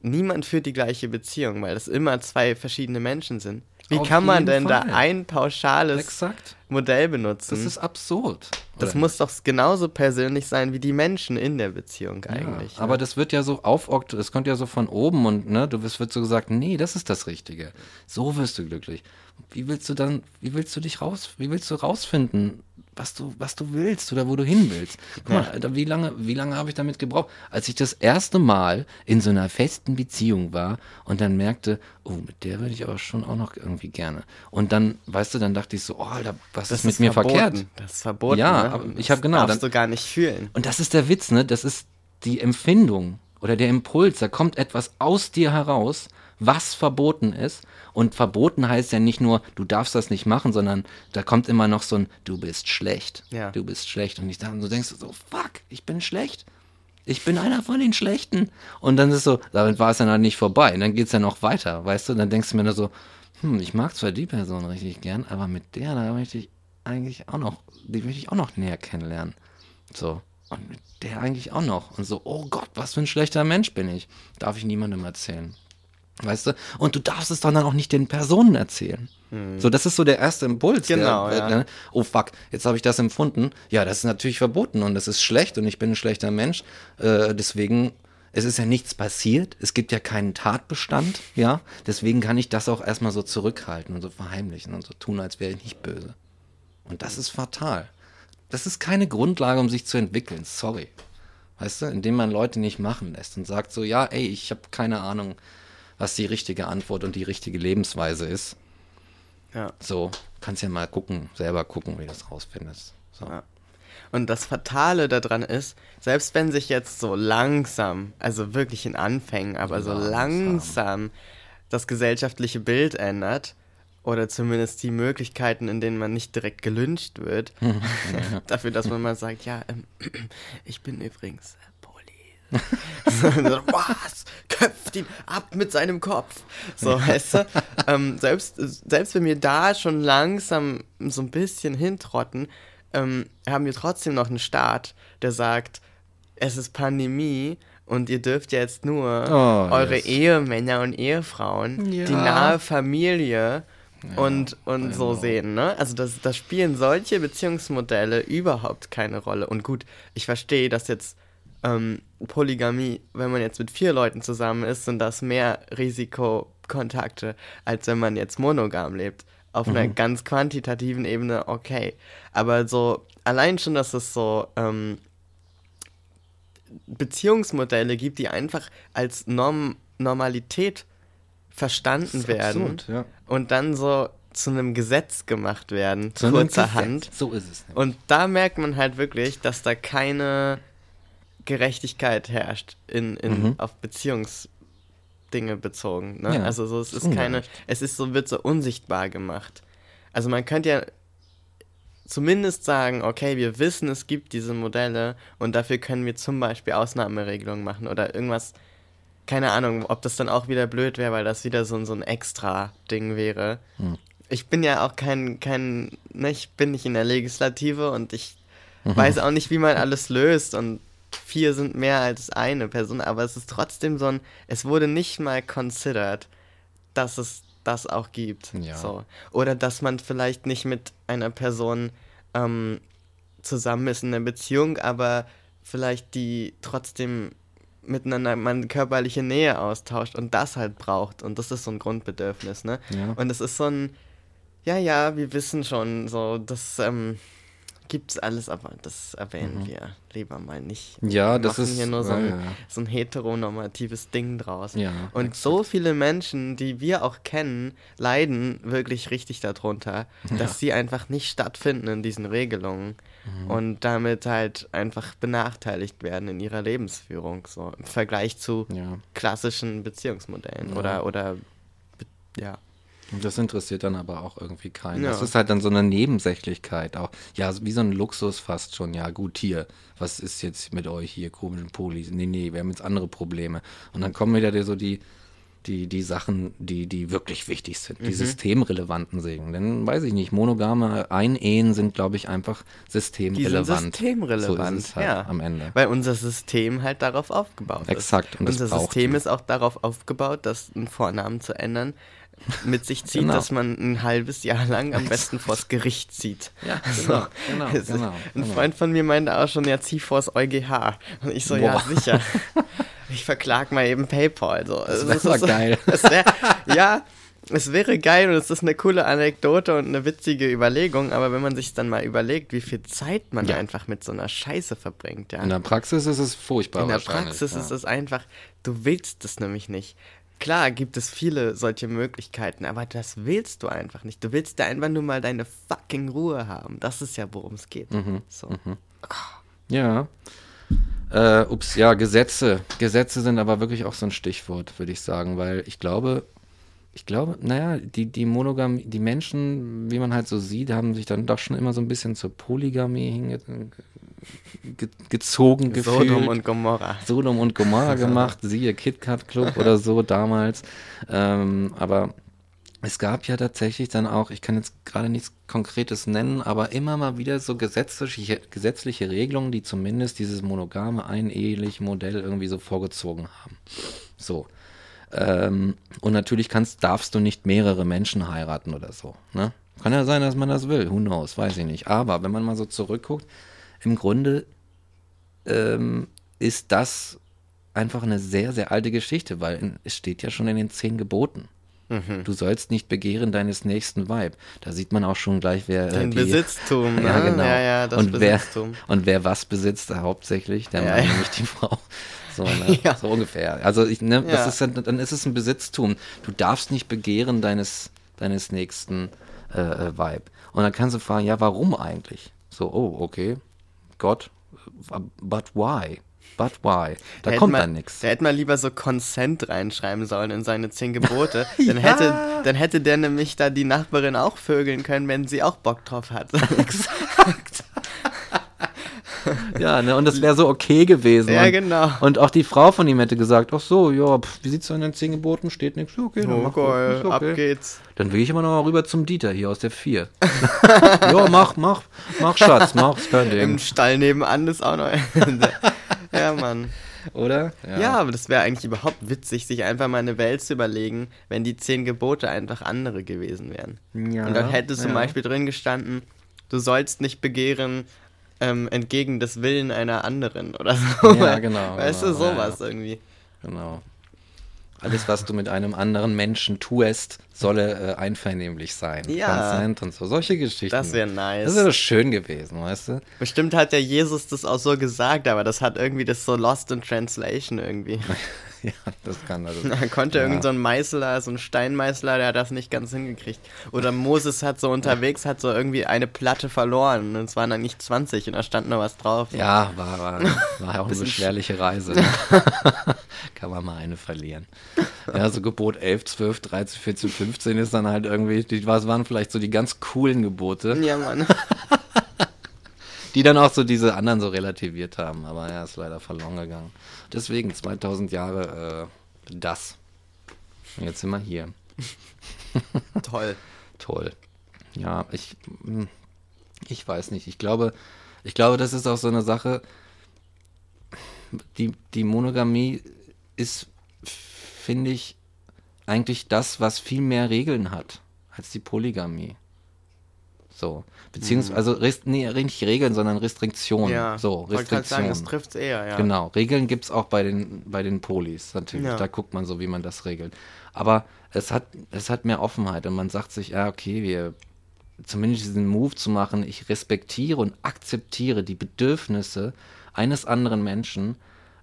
niemand führt die gleiche Beziehung, weil es immer zwei verschiedene Menschen sind. Wie Auf kann man denn da Fall. ein pauschales Exakt. Modell benutzen? Das ist absurd. Das muss doch genauso persönlich sein wie die Menschen in der Beziehung eigentlich. Ja, aber ne? das wird ja so aufockt, es kommt ja so von oben und ne, du wirst wird so gesagt, nee, das ist das Richtige. So wirst du glücklich. Wie willst du dann, wie willst du dich raus, wie willst du rausfinden, was du, was du willst oder wo du hin willst? Guck mal, Alter, wie lange, wie lange habe ich damit gebraucht? Als ich das erste Mal in so einer festen Beziehung war und dann merkte, oh, mit der würde ich aber schon auch noch irgendwie gerne. Und dann, weißt du, dann dachte ich so, oh, Alter, was das ist mit mir verboten. verkehrt? Das ist verboten. Ja, ne? aber ich Das hab genau, Darfst dann- du gar nicht fühlen. Und das ist der Witz, ne? Das ist die Empfindung oder der Impuls. Da kommt etwas aus dir heraus, was verboten ist. Und verboten heißt ja nicht nur, du darfst das nicht machen, sondern da kommt immer noch so ein, du bist schlecht. Ja. Du bist schlecht. Und ich dann so denkst du so, fuck, ich bin schlecht. Ich bin einer von den Schlechten. Und dann ist so, damit war es dann halt nicht vorbei. Und dann geht's ja noch weiter, weißt du? Dann denkst du mir nur so, hm, ich mag zwar die Person richtig gern, aber mit der, da möchte ich eigentlich auch noch, die möchte ich auch noch näher kennenlernen. So. Und mit der eigentlich auch noch. Und so, oh Gott, was für ein schlechter Mensch bin ich. Darf ich niemandem erzählen. Weißt du? Und du darfst es dann auch nicht den Personen erzählen. So, das ist so der erste Impuls. Genau, der, ja. ne? Oh fuck, jetzt habe ich das empfunden. Ja, das ist natürlich verboten und das ist schlecht und ich bin ein schlechter Mensch. Äh, deswegen, es ist ja nichts passiert. Es gibt ja keinen Tatbestand. Ja, deswegen kann ich das auch erstmal so zurückhalten und so verheimlichen und so tun, als wäre ich nicht böse. Und das ist fatal. Das ist keine Grundlage, um sich zu entwickeln. Sorry. Weißt du, indem man Leute nicht machen lässt und sagt so, ja, ey, ich habe keine Ahnung, was die richtige Antwort und die richtige Lebensweise ist. Ja. So, kannst ja mal gucken, selber gucken, wie du das rausfindest. So. Ja. Und das Fatale daran ist, selbst wenn sich jetzt so langsam, also wirklich in Anfängen, aber so Langsam. langsam das gesellschaftliche Bild ändert, oder zumindest die Möglichkeiten, in denen man nicht direkt gelünscht wird, dafür, dass man mal sagt, ja, ähm, ich bin übrigens äh, so, was? Köpft ihn ab mit seinem Kopf. So, weißt du? Ähm, selbst, selbst wenn wir da schon langsam so ein bisschen hintrotten, ähm, haben wir trotzdem noch einen Staat, der sagt, es ist Pandemie und ihr dürft jetzt nur Oh, eure yes. Ehemänner und Ehefrauen, Ja. die nahe Familie und, und I so sehen, ne? Also das, das spielen solche Beziehungsmodelle überhaupt keine Rolle. Und gut, ich verstehe, dass jetzt ähm, Polygamie, wenn man jetzt mit vier Leuten zusammen ist, sind das mehr Risikokontakte, als wenn man jetzt monogam lebt. Auf einer Mhm. ganz quantitativen Ebene, okay. Aber so, allein schon, dass es so ähm, Beziehungsmodelle gibt, die einfach als Norm Normalität verstanden werden absurd, ja. und dann so zu einem Gesetz gemacht werden, So kurzerhand. So ist es. nämlich. Und da merkt man halt wirklich, dass da keine Gerechtigkeit herrscht in, in, Mhm. auf Beziehungsdinge bezogen. Ne? Ja, also so, es ist keine, es ist so, wird so unsichtbar gemacht. Also man könnte ja zumindest sagen, okay, wir wissen, es gibt diese Modelle und dafür können wir zum Beispiel Ausnahmeregelungen machen oder irgendwas, keine Ahnung, ob das dann auch wieder blöd wäre, weil das wieder so, ein- so ein Extra-Ding wäre. Hm. Ich bin ja auch kein, kein, ne, ich bin nicht in der Legislative und ich Mhm. weiß auch nicht, wie man alles löst und vier sind mehr als eine Person, aber es ist trotzdem so ein, es wurde nicht mal considered, dass es das auch gibt. Ja. So. Oder dass man vielleicht nicht mit einer Person ähm, zusammen ist in einer Beziehung, aber vielleicht die trotzdem miteinander man körperliche Nähe austauscht und das halt braucht. Und das ist so ein Grundbedürfnis, ne? Ja. Und es ist so ein, ja, ja, wir wissen schon, so, das ähm, gibt's alles, aber das erwähnen wir lieber mal nicht. Ja, wir das machen ist- hier nur so ja, ein, ja. so ein heteronormatives Ding draus. Ja, Und exakt. so viele Menschen, die wir auch kennen, leiden wirklich richtig darunter, dass sie einfach nicht stattfinden in diesen Regelungen Mhm. und damit halt einfach benachteiligt werden in ihrer Lebensführung, so im Vergleich zu Ja. klassischen Beziehungsmodellen Ja. oder, oder, ja. Und Das interessiert dann aber auch irgendwie keinen. Ja. Das ist halt dann so eine Nebensächlichkeit auch. Ja, wie so ein Luxus fast schon. Ja, gut, hier, was ist jetzt mit euch hier, komischen Polis? Nee, nee, wir haben jetzt andere Probleme. Und dann kommen wieder so die, die, die Sachen, die, die wirklich wichtig sind, Mhm. die systemrelevanten Segen. Denn weiß ich nicht, monogame Einehen sind, glaube ich, einfach systemrelevant. systemrelevant, So halt ja. am Ende. Weil unser System halt darauf aufgebaut ist. Exakt, und unser System ist auch darauf aufgebaut, dass einen Vornamen zu ändern mit sich zieht, Genau. dass man ein halbes Jahr lang am besten vors Gericht zieht. Ja, genau, genau, genau, Ein genau. Freund von mir meinte auch schon, ja, zieh vors EuGH. Und ich so, ja, Boah. sicher. Ich verklag mal eben PayPal. So. Das Es wär ist aber so- geil. Es wär, ja, es wäre geil und es ist eine coole Anekdote und eine witzige Überlegung, aber wenn man sich dann mal überlegt, wie viel Zeit man Ja. einfach mit so einer Scheiße verbringt, ja. In der Praxis ist es furchtbar In der Praxis ja. ist es einfach, du willst es nämlich nicht. Klar gibt es viele solche Möglichkeiten, aber das willst du einfach nicht. Du willst da einfach nur mal deine fucking Ruhe haben. Das ist ja, worum es geht. Mhm. So. Ja. Äh, ups, ja, Gesetze. Gesetze sind aber wirklich auch so ein Stichwort, würde ich sagen, weil ich glaube, ich glaube, naja, die, die Monogamie, die Menschen, wie man halt so sieht, haben sich dann doch schon immer so ein bisschen zur Polygamie hinge ge gezogen gefühlt. Sodom und Gomorra. Sodom und Gomorra gemacht, siehe KitKat Club oder so damals. Ähm, aber es gab ja tatsächlich dann auch, ich kann jetzt gerade nichts Konkretes nennen, aber immer mal wieder so gesetzliche, gesetzliche Regelungen, die zumindest dieses monogame, eineheliche Modell irgendwie so vorgezogen haben. So. Ähm, und natürlich kannst, darfst du nicht mehrere Menschen heiraten oder so. Ne? Kann ja sein, dass man das will, who knows, weiß ich nicht. Aber wenn man mal so zurückguckt, im Grunde ähm, ist das einfach eine sehr, sehr alte Geschichte, weil in, es steht ja schon in den zehn Geboten. Du sollst nicht begehren deines nächsten Weib. Da sieht man auch schon gleich, wer äh, Den die, Besitztum, ne? ja, genau. Ja, ja, das und wer, Besitztum. und wer was besitzt, hauptsächlich, der Ja, Mann, ja. nämlich die Frau. So, ne? Ja. so ungefähr. Also ich, ne, Ja. das ist dann, dann ist es ein Besitztum. Du darfst nicht begehren deines, deines nächsten äh, äh, Weib. Und dann kannst du fragen, ja, warum eigentlich? So, oh, okay, Gott, but why? But why? Da hätte kommt man, dann nichts. Da hätte man lieber so Consent reinschreiben sollen in seine zehn Gebote. dann, hätte, dann hätte der nämlich da die Nachbarin auch vögeln können, wenn sie auch Bock drauf hat. Ja, ne, und das wäre so okay gewesen. Ja, und, genau. Und auch die Frau von ihm hätte gesagt, ach so, ja, pf, wie sieht's an den zehn Geboten? Steht nichts. Ja, Okay, dann, oh ist okay. ab geht's. dann will ich immer noch mal rüber zum Dieter hier aus der vier. ja, mach, mach, mach, Schatz, mach, ist kein Im. Stall nebenan ist auch noch. ja, Mann. Oder? Ja, aber das wäre eigentlich überhaupt witzig, sich einfach mal eine Welt zu überlegen, wenn die zehn Gebote einfach andere gewesen wären. Ja, Und dann hätte zum ja. Beispiel drin gestanden, du sollst nicht begehren ähm, entgegen des Willen einer anderen oder so. Ja, genau, Weißt genau, du, sowas ja. irgendwie. Genau. Alles, was du mit einem anderen Menschen tust, solle äh, einvernehmlich sein. Ja. Und so. Solche Geschichten. Das wäre nice. Das wäre schön gewesen, weißt du? Bestimmt hat der Jesus das auch so gesagt, aber das hat irgendwie das so lost in translation irgendwie. ja, das kann also. Da konnte ja. irgend so ein Meißler, so ein Steinmeißler, der hat das nicht ganz hingekriegt. Oder Moses hat so unterwegs, hat so irgendwie eine Platte verloren und es waren dann nicht 20 und da stand noch was drauf. Ja, war, war, war auch eine beschwerliche Reise. Ne? Kann man mal eine verlieren. Ja, so Gebot 11, 12, 13, 14, 15 ist dann halt irgendwie, die was waren vielleicht so die ganz coolen Gebote, Ja, Mann. die dann auch so diese anderen so relativiert haben. Aber ja, ist leider verloren gegangen. Deswegen 2000 Jahre äh, das. Und jetzt sind wir hier. Toll. Toll. Ja, ich, hm, ich weiß nicht. Ich glaube, ich glaube, das ist auch so eine Sache. Die, die Monogamie ist, finde ich, eigentlich das, was viel mehr Regeln hat als die Polygamie. So. Beziehungsweise, also, rest, nee, nicht Regeln, sondern Restriktionen. Ja, so, wollte gerade sagen, Restriktionen. es trifft eher, ja. Genau, Regeln gibt es auch bei den, bei den Polis natürlich. Ja. Da guckt man so, wie man das regelt. Aber es hat, es hat mehr Offenheit und man sagt sich, ja, okay, wir zumindest diesen Move zu machen, ich respektiere und akzeptiere die Bedürfnisse eines anderen Menschen,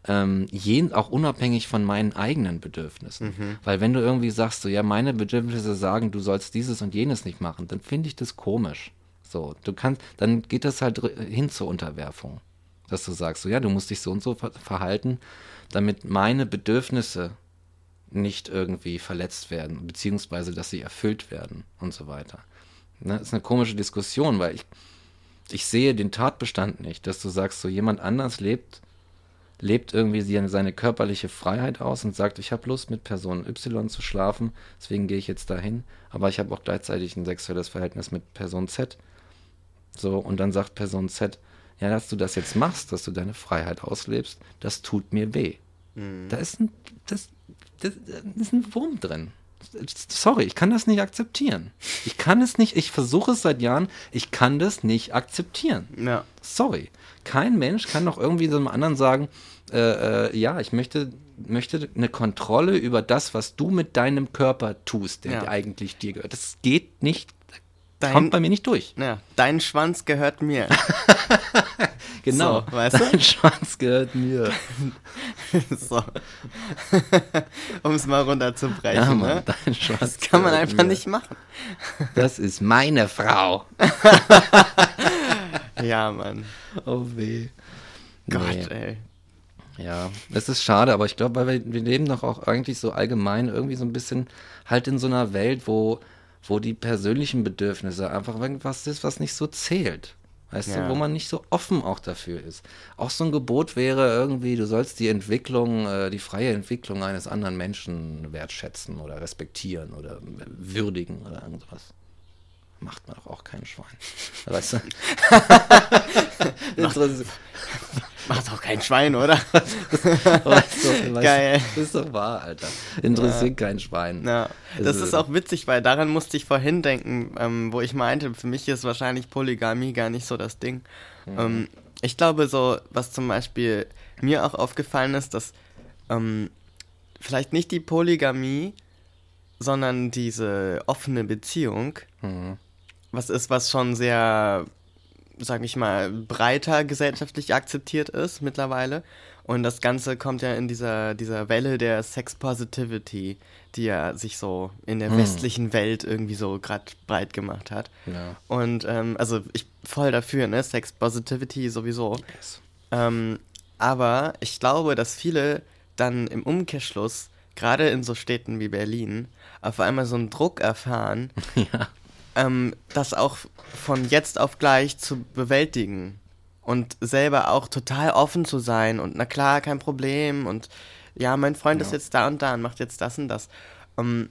ähm, jen, auch unabhängig von meinen eigenen Bedürfnissen. Mhm. Weil wenn du irgendwie sagst, so, ja, meine Bedürfnisse sagen, du sollst dieses und jenes nicht machen, dann finde ich das komisch. So, du kannst, dann geht das halt hin zur Unterwerfung. Dass du sagst, so, ja, du musst dich so und so ver verhalten, damit meine Bedürfnisse nicht irgendwie verletzt werden, beziehungsweise dass sie erfüllt werden und so weiter. Ne, ist eine komische Diskussion, weil ich, ich sehe den Tatbestand nicht, dass du sagst, so jemand anders lebt lebt irgendwie seine körperliche Freiheit aus und sagt, ich habe Lust mit Person Y zu schlafen, deswegen gehe ich jetzt dahin, aber ich habe auch gleichzeitig ein sexuelles Verhältnis mit Person Z. So, und dann sagt Person Z, ja, dass du das jetzt machst, dass du deine Freiheit auslebst, das tut mir weh. Mhm. Da ist ein, das, das, das ist ein Wurm drin. Sorry, ich kann das nicht akzeptieren. Ich kann es nicht, ich versuche es seit Jahren, ich kann das nicht akzeptieren. Ja. Sorry. Kein Mensch kann doch irgendwie so einem anderen sagen, äh, äh, ja, ich möchte, möchte eine Kontrolle über das, was du mit deinem Körper tust, der ja. eigentlich dir gehört. Das geht nicht Dein, kommt bei mir nicht durch. Ja, dein Schwanz gehört mir. genau, so, weißt du? Dein Schwanz gehört mir. so. um es mal runterzubrechen. Ja, Mann, ne? dein Schwanz das kann man einfach mir. nicht machen. Das ist meine Frau. ja, Mann. Oh weh. Gott, nee. ey. Ja, es ist schade, aber ich glaube, weil wir, wir leben doch auch eigentlich so allgemein irgendwie so ein bisschen halt in so einer Welt, wo wo die persönlichen Bedürfnisse einfach irgendwas ist, was nicht so zählt. Weißt ja. du, wo man nicht so offen auch dafür ist. Auch so ein Gebot wäre irgendwie, du sollst die Entwicklung, äh, die freie Entwicklung eines anderen Menschen wertschätzen oder respektieren oder würdigen oder irgendwas. Macht man doch auch keinen Schwein. Weißt du? Macht auch kein Schwein, oder? weißt du, Geil. Das ist doch wahr, Alter. Interessiert ja. kein Schwein. Ja. Das ist auch witzig, weil daran musste ich vorhin denken, ähm, wo ich meinte, für mich ist wahrscheinlich Polygamie gar nicht so das Ding. Mhm. Ähm, ich glaube, so, was zum Beispiel mir auch aufgefallen ist, dass ähm, vielleicht nicht die Polygamie, sondern diese offene Beziehung, mhm. Was ist, was schon sehr sag ich mal, breiter gesellschaftlich akzeptiert ist mittlerweile. Und das Ganze kommt ja in dieser, dieser Welle der Sex Positivity, die ja sich so in der hm. westlichen Welt irgendwie so gerade breit gemacht hat. Ja. Und ähm, also ich voll dafür, ne? Sex Positivity sowieso. Yes. Ähm, aber ich glaube, dass viele dann im Umkehrschluss, gerade in so Städten wie Berlin, auf einmal so einen Druck erfahren, ja ähm, das auch von jetzt auf gleich zu bewältigen und selber auch total offen zu sein und na klar, kein Problem und ja, mein Freund ja. ist jetzt da und da und macht jetzt das und das. Um, ähm,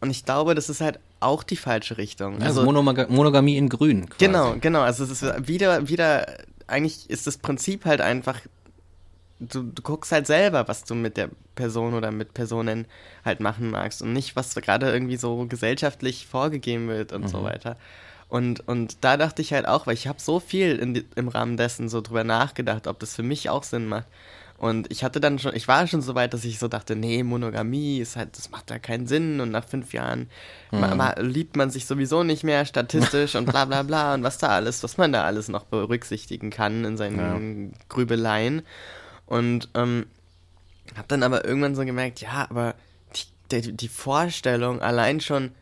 und ich glaube, das ist halt auch die falsche Richtung. Also, also Monogamie in Grün. Quasi. Genau, genau. Also es ist wieder, wieder, eigentlich ist das Prinzip halt einfach du, du guckst halt selber, was du mit der Person oder mit Personen halt machen magst und nicht, was gerade irgendwie so gesellschaftlich vorgegeben wird und mhm. so weiter. Und, und da dachte ich halt auch, weil ich habe so viel die, im Rahmen dessen so drüber nachgedacht, ob das für mich auch Sinn macht. Und ich hatte dann schon, ich war schon so weit, dass ich so dachte, nee, Monogamie ist halt, das macht da keinen Sinn und nach fünf Jahren mhm. ma, ma, liebt man sich sowieso nicht mehr statistisch und bla bla bla und was da alles, was man da alles noch berücksichtigen kann in seinen ja. Grübeleien. Und ähm, habe dann aber irgendwann so gemerkt, ja, aber die, die, die Vorstellung allein schon,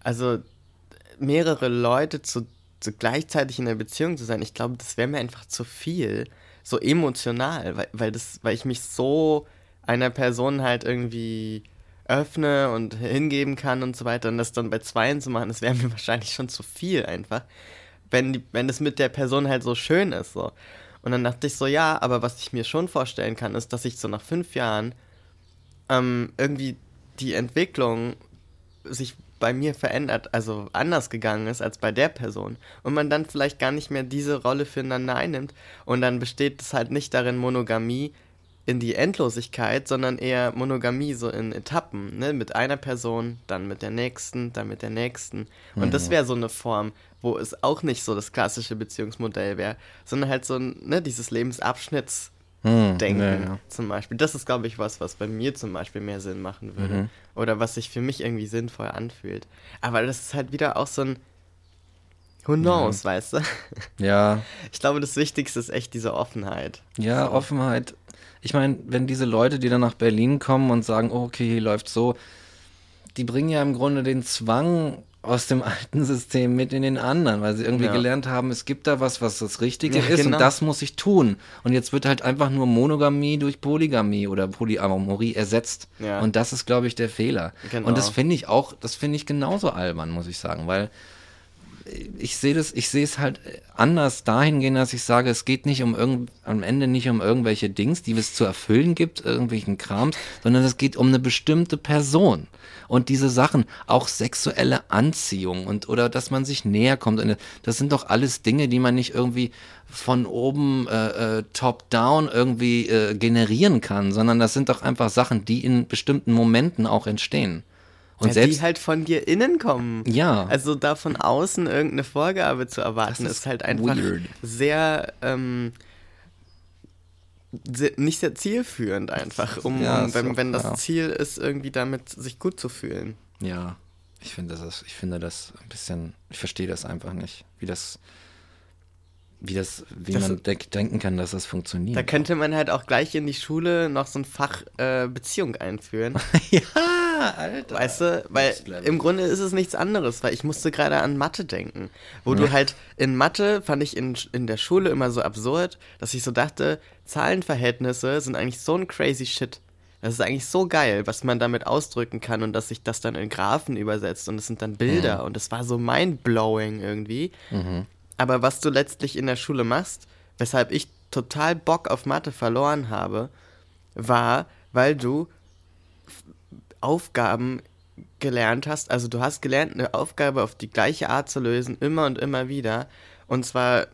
also mehrere Leute zu, zu gleichzeitig in der Beziehung zu sein, ich glaube, das wäre mir einfach zu viel, so emotional, weil, weil, das, weil ich mich so einer Person halt irgendwie öffne und hingeben kann und so weiter und das dann bei zweien zu machen, das wäre mir wahrscheinlich schon zu viel einfach, wenn, die, wenn das mit der Person halt so schön ist, so. Und dann dachte ich so, ja, aber was ich mir schon vorstellen kann, ist, dass ich so nach fünf Jahren ähm, irgendwie die Entwicklung sich bei mir verändert, also anders gegangen ist als bei der Person. Und man dann vielleicht gar nicht mehr diese Rolle füreinander einnimmt. Und dann besteht es halt nicht darin, Monogamie in die Endlosigkeit, sondern eher Monogamie so in Etappen, ne? Mit einer Person, dann mit der nächsten, dann mit der nächsten. Und mhm. das wäre so eine Form, wo es auch nicht so das klassische Beziehungsmodell wäre, sondern halt so ein, ne, dieses Lebensabschnitts. Hm, Denken ja, ja. zum Beispiel. Das ist, glaube ich, was, was bei mir zum Beispiel mehr Sinn machen würde. Mhm. Oder was sich für mich irgendwie sinnvoll anfühlt. Aber das ist halt wieder auch so ein Who knows, ja. weißt du? Ja. Ich glaube, das Wichtigste ist echt diese Offenheit. Ja, so. Offenheit ich meine, wenn diese Leute, die dann nach Berlin kommen und sagen, oh, okay, hier läuft so, die bringen ja im Grunde den Zwang aus dem alten System mit in den anderen, weil sie irgendwie ja. gelernt haben, es gibt da was, was das Richtige ja, ist genau. und das muss ich tun. Und jetzt wird halt einfach nur Monogamie durch Polygamie oder Polyamorie ersetzt. Ja. Und das ist, glaube ich, der Fehler. Genau. Und das finde ich auch, das finde ich genauso albern, muss ich sagen, weil ich sehe das, ich sehe es halt anders dahingehend, dass ich sage, es geht nicht um irgend, am Ende nicht um irgendwelche Dings, die es zu erfüllen gibt, irgendwelchen Krams, sondern es geht um eine bestimmte Person. Und diese Sachen, auch sexuelle Anziehung und oder dass man sich näher kommt, das sind doch alles Dinge, die man nicht irgendwie von oben äh, äh, top-down irgendwie äh, generieren kann, sondern das sind doch einfach Sachen, die in bestimmten Momenten auch entstehen. Und ja, selbst, die halt von dir innen kommen. Ja. Also da von außen irgendeine Vorgabe zu erwarten, ist, ist, halt einfach weird. sehr, ähm, sehr, nicht sehr zielführend einfach, um, ja, wenn, wenn das ja. Ziel ist, irgendwie damit sich gut zu fühlen. Ja, ich finde das, ich finde das ein bisschen, ich verstehe das einfach nicht, wie das wie das, wie das, man de denken kann, dass das funktioniert. Da könnte man halt auch gleich in die Schule noch so ein Fach äh, Beziehung einführen. ja, Alter. Weißt du, weil im Grunde ist es nichts anderes, weil ich musste gerade an Mathe denken. Wo ja. du halt in Mathe fand ich in, in der Schule immer so absurd, dass ich so dachte, Zahlenverhältnisse sind eigentlich so ein crazy shit. Das ist eigentlich so geil, was man damit ausdrücken kann und dass sich das dann in Graphen übersetzt und es sind dann Bilder mhm. und es war so mindblowing irgendwie. Mhm. Aber was du letztlich in der Schule machst, weshalb ich total Bock auf Mathe verloren habe, war, weil du Aufgaben gelernt hast. Also du hast gelernt, eine Aufgabe auf die gleiche Art zu lösen, immer und immer wieder. Und zwar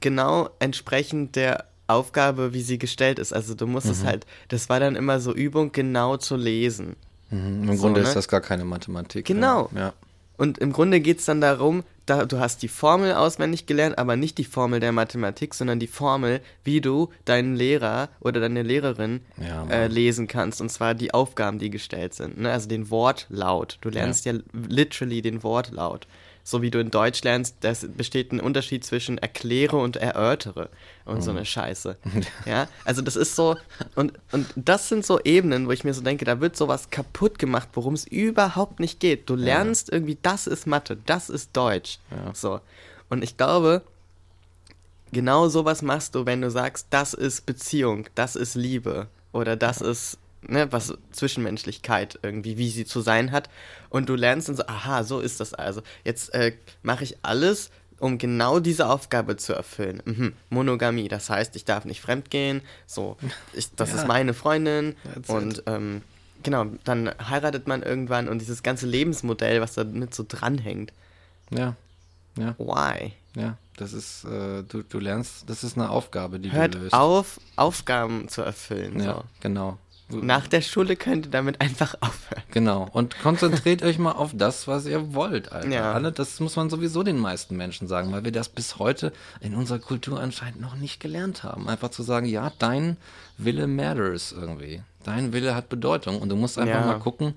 genau entsprechend der Aufgabe, wie sie gestellt ist. Also du musstest mhm. halt, das war dann immer so Übung, genau zu lesen. Mhm. Im so, Grunde ne? ist das gar keine Mathematik. Genau. Ja. Und im Grunde geht es dann darum, da, du hast die Formel auswendig gelernt, aber nicht die Formel der Mathematik, sondern die Formel, wie du deinen Lehrer oder deine Lehrerin ja, äh, lesen kannst. Und zwar die Aufgaben, die gestellt sind. Ne? Also den Wortlaut. Du lernst ja. ja literally den Wortlaut so wie du in Deutsch lernst, das besteht ein Unterschied zwischen erkläre und erörtere und mhm. so eine Scheiße. Ja, also das ist so, und, und das sind so Ebenen, wo ich mir so denke, da wird sowas kaputt gemacht, worum es überhaupt nicht geht. Du lernst ja. irgendwie, das ist Mathe, das ist Deutsch. Ja. So. Und ich glaube, genau sowas machst du, wenn du sagst, das ist Beziehung, das ist Liebe oder das ist ne, was Zwischenmenschlichkeit irgendwie, wie sie zu sein hat. Und du lernst dann so, aha, so ist das also. Jetzt äh, mache ich alles, um genau diese Aufgabe zu erfüllen. Mhm. Monogamie, das heißt, ich darf nicht fremdgehen, so, ich, das ja. ist meine Freundin That's und ähm, genau, dann heiratet man irgendwann und dieses ganze Lebensmodell, was da mit so dranhängt. Ja, ja. Why? Ja, das ist, äh, du, du lernst, das ist eine Aufgabe, die Hört du löst. auf, Aufgaben zu erfüllen. Ja, so. genau. Nach der Schule könnt ihr damit einfach aufhören. Genau. Und konzentriert euch mal auf das, was ihr wollt, Alter. Ja. Alle, das muss man sowieso den meisten Menschen sagen, weil wir das bis heute in unserer Kultur anscheinend noch nicht gelernt haben. Einfach zu sagen, ja, dein Wille matters irgendwie. Dein Wille hat Bedeutung und du musst einfach ja. mal gucken,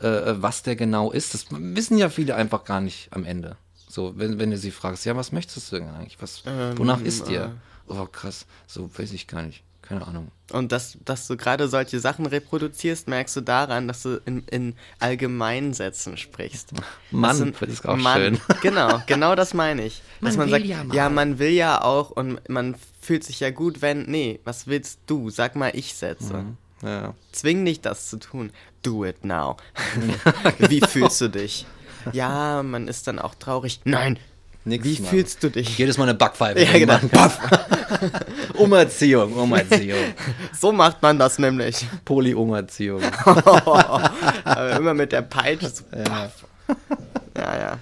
äh, was der genau ist. Das wissen ja viele einfach gar nicht am Ende. So, wenn, wenn du sie fragst, ja, was möchtest du denn eigentlich? Was, ähm, wonach ist dir? Äh. Oh, krass. So, weiß ich gar nicht. Keine Ahnung. Und dass, dass du gerade solche Sachen reproduzierst, merkst du daran, dass du in, in Allgemeinsätzen sprichst. Mann, das ist auch Mann, schön. Genau, genau das meine ich. Dass man, man sagt, ja, ja, man will ja auch und man fühlt sich ja gut, wenn, nee, was willst du? Sag mal, ich setze. Mhm. Ja. Zwing dich, das zu tun. Do it now. Wie fühlst du dich? Ja, man ist dann auch traurig. Nein, Nix, Wie Mann. fühlst du dich? Jedes Mal eine Backpfeife. Ja, genau. Umerziehung, Umerziehung. So macht man das nämlich. Poly-Umerziehung. immer mit der Peitsche. So ja. ja, ja.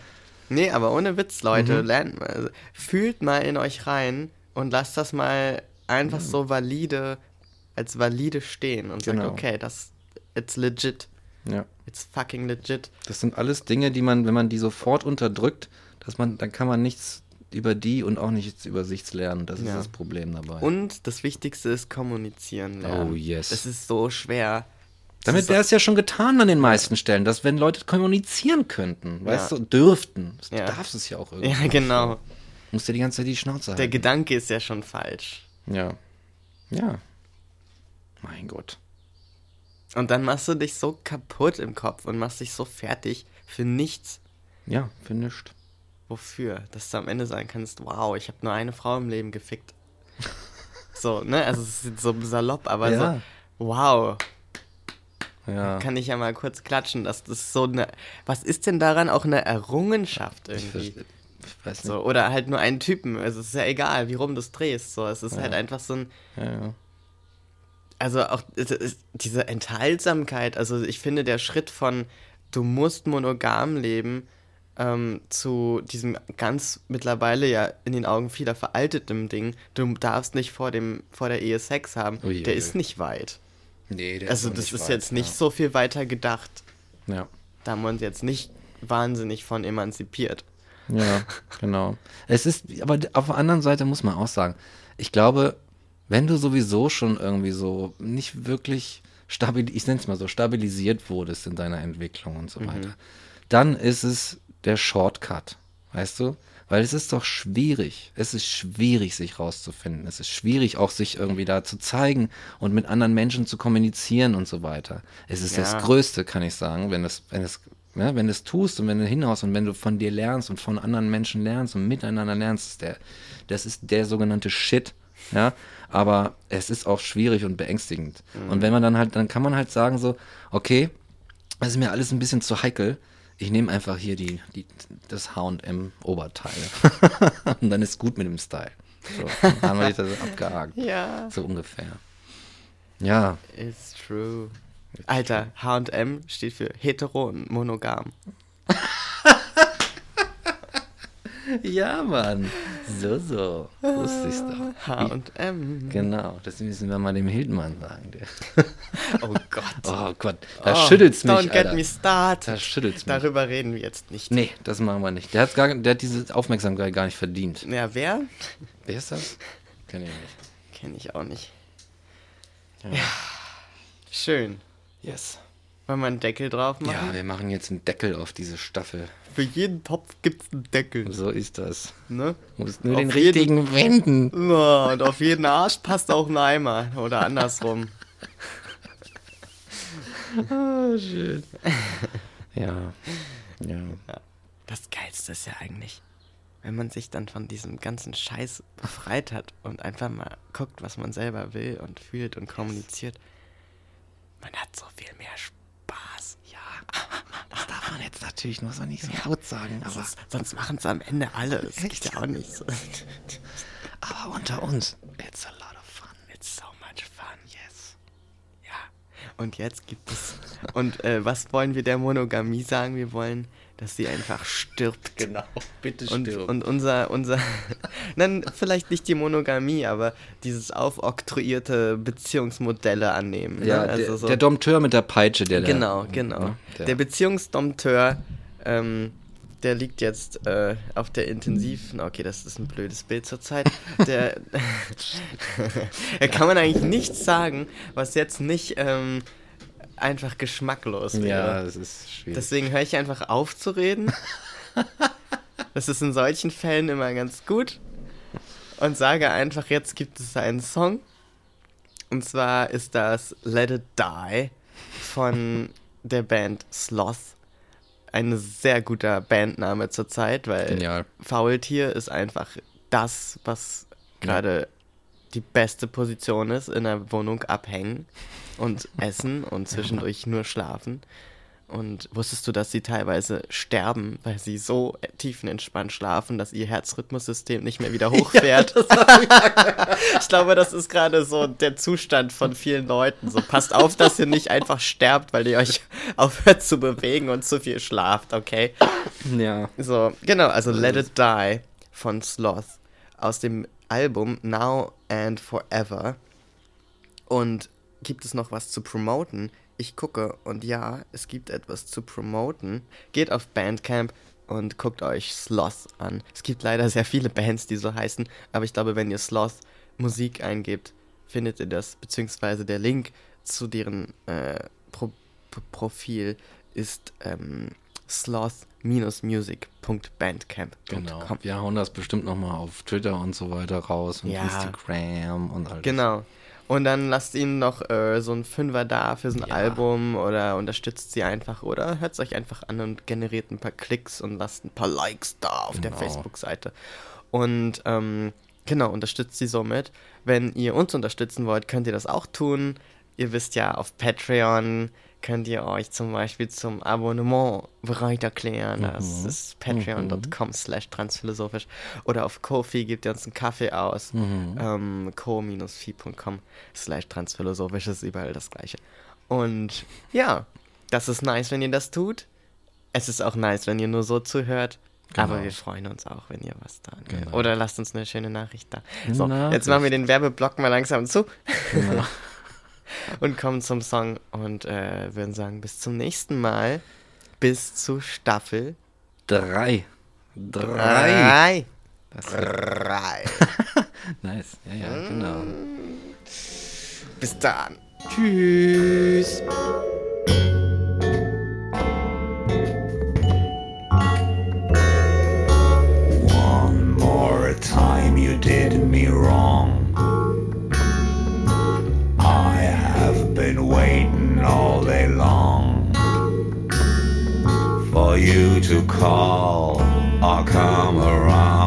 Nee, aber ohne Witz, Leute. Mhm. Lernt, also, fühlt mal in euch rein und lasst das mal einfach mhm. so valide, als valide stehen und sagt, genau. okay, das, it's legit. Ja. It's fucking legit. Das sind alles Dinge, die man, wenn man die sofort unterdrückt, dass man, dann kann man nichts über die und auch nichts über sich lernen. Das ist ja. das Problem dabei. Und das Wichtigste ist kommunizieren lernen. Oh yes. Das ist so schwer. Damit wäre es ja schon getan an den meisten Stellen, dass wenn Leute kommunizieren könnten, weißt du, dürften. Du ja. darfst es ja auch irgendwie. Ja, genau. Du musst ja die ganze Zeit die Schnauze halten. Der Gedanke ist ja schon falsch. Ja. Ja. Mein Gott. Und dann machst du dich so kaputt im Kopf und machst dich so fertig für nichts. Ja, für nichts. Wofür? Dass du am Ende sagen kannst, wow, ich habe nur eine Frau im Leben gefickt. so, ne? Also es ist so salopp, aber ja. so, wow. Ja. Kann ich ja mal kurz klatschen, dass das so eine. Was ist denn daran auch eine Errungenschaft irgendwie? Ich weiß nicht. So, oder halt nur einen Typen. Also es ist ja egal, wie rum du es drehst. So, es ist halt einfach so ein. Ja, ja. Also auch diese Enthaltsamkeit. Also ich finde der Schritt von du musst monogam leben ähm, zu diesem ganz mittlerweile ja in den Augen vieler veraltetem Ding. Du darfst nicht vor dem vor der Ehe Sex haben. Ui, der ist nicht weit. Nee, der Also auch das ist weit, jetzt nicht ja. so viel weiter gedacht. Ja. Da haben wir uns jetzt nicht wahnsinnig von emanzipiert. Ja, genau. Es ist, aber auf der anderen Seite muss man auch sagen, ich glaube, wenn du sowieso schon irgendwie so nicht wirklich stabil, ich nenne es mal so, stabilisiert wurdest in deiner Entwicklung und so weiter, dann ist es der Shortcut, weißt du? Weil es ist doch schwierig. Es ist schwierig, sich rauszufinden. Es ist schwierig, auch sich irgendwie da zu zeigen und mit anderen Menschen zu kommunizieren und so weiter. Es ist Ja. das Größte, kann ich sagen, wenn es, wenn es, ja, wenn du es tust und wenn du hinaus und wenn du von dir lernst und von anderen Menschen lernst und miteinander lernst, ist der, das ist der sogenannte Shit. Ja, aber es ist auch schwierig und beängstigend. Und wenn man dann halt, dann kann man halt sagen so, okay, das ist mir alles ein bisschen zu heikel. Ich nehme einfach hier die, die, das H&M Oberteil. und dann ist gut mit dem Style. So, dann haben wir das abgehakt. Ja. So ungefähr. Ja, It's true. Alter, H&M steht für hetero und monogam. ja, Mann. So, so. Wusste ich's doch. H&M. Genau, das müssen wir mal dem Hildmann sagen. Der. Oh Gott. Oh Gott, da Oh, schüttelt's mich, Don't get Alter. me started. Da schüttelt's mich. Darüber reden wir jetzt nicht. Nee, das machen wir nicht. Der hat, gar, der hat diese Aufmerksamkeit gar nicht verdient. Ja, wer? Wer ist das? Kenn ich nicht. Kenne ich auch nicht. Ja. Schön. Yes. Wollen wir einen Deckel drauf machen? Ja, wir machen jetzt einen Deckel auf diese Staffel. Für jeden Topf gibt's einen Deckel. So ist das. Ne? Musst nur Auf den jeden- richtigen wenden. Ja, und auf jeden Arsch passt auch ein Eimer. Oder andersrum. Ah, schön. Ja. Ja. Das Geilste ist ja eigentlich, wenn man sich dann von diesem ganzen Scheiß befreit hat und einfach mal guckt, was man selber will und fühlt und kommuniziert. Man hat so viel mehr Spaß. Das darf man jetzt natürlich nur so nicht so laut sagen, aber, Sonst, sonst machen es am Ende alle. Das geht ja auch nicht so. aber unter uns. It's a lot of fun. It's so much fun. Yes. Ja. Und jetzt gibt es. Und äh, was wollen wir der Monogamie sagen? Wir wollen, dass sie einfach stirbt. Genau. Bitte Und, stirb. und unser, unser, nein, vielleicht nicht die Monogamie, aber dieses aufoktroyierte Beziehungsmodelle annehmen. ja, ne? also der, so, der Dompteur mit der Peitsche, der Genau, da, genau. ne, Der, Beziehungsdompteur, ähm, der liegt jetzt äh, auf der intensiven. Okay, das ist ein blödes Bild zurzeit. Der, da kann man eigentlich nichts sagen, was jetzt nicht ähm, einfach geschmacklos wäre. ja, es ist schwierig. Deswegen höre ich einfach auf zu reden. Das ist in solchen Fällen immer ganz gut. Und sage einfach, jetzt gibt es einen Song. Und zwar ist das Let It Die von der Band Sloth. Ein sehr guter Bandname zurzeit, weil Genial. Faultier ist einfach das, was gerade die beste Position ist, in der Wohnung abhängen und essen und zwischendurch nur schlafen. Und wusstest du, dass sie teilweise sterben, weil sie so tiefenentspannt schlafen, dass ihr Herzrhythmussystem nicht mehr wieder hochfährt? ich glaube, das ist gerade so der Zustand von vielen Leuten. So, passt auf, dass ihr nicht einfach sterbt, weil ihr euch aufhört zu bewegen und zu viel schlaft, okay? Ja. So, genau, also Let It Die von Sloth aus dem Album Now and Forever. Und gibt es noch was zu promoten? Ich gucke und ja, es gibt etwas zu promoten. Geht auf Bandcamp und guckt euch Sloth an. Es gibt leider sehr viele Bands, die so heißen, aber ich glaube, wenn ihr Sloth Musik eingebt, findet ihr das, beziehungsweise der Link zu deren äh, Pro Pro Profil ist ähm, sloth-music.bandcamp.com. Genau. Wir hauen das bestimmt nochmal auf Twitter und so weiter raus und Ja. Instagram und alles. Genau. Und dann lasst ihnen noch äh, so ein Fünfer da für so ein Ja. Album oder unterstützt sie einfach oder hört es euch einfach an und generiert ein paar Klicks und lasst ein paar Likes da auf der Genau. Facebook-Seite. Und ähm, genau, unterstützt sie somit. Wenn ihr uns unterstützen wollt, könnt ihr das auch tun. Ihr wisst ja, auf Patreon könnt ihr euch zum Beispiel zum Abonnement bereit erklären. Das ist patreon.com slash transphilosophisch. Oder auf Kofi gebt ihr uns einen Kaffee aus. Ähm, co-fi.com slash transphilosophisch ist überall das gleiche. Und ja, das ist nice, wenn ihr das tut. Es ist auch nice, wenn ihr nur so zuhört. Aber Genau. wir freuen uns auch, wenn ihr was da. Genau. Oder lasst uns eine schöne Nachricht da. So, Nachricht. jetzt machen wir den Werbeblock mal langsam zu Genau. und kommen zum Song und äh, würden sagen, bis zum nächsten Mal. Bis zu Staffel Drei. Drei. drei. Das Drei. nice. Ja, ja, genau. Bis dann. Tschüss. To call or come around.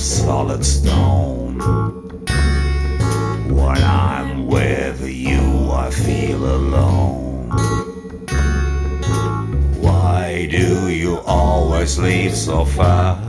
Solid stone. When I'm with you, I feel alone. Why do you always leave so fast?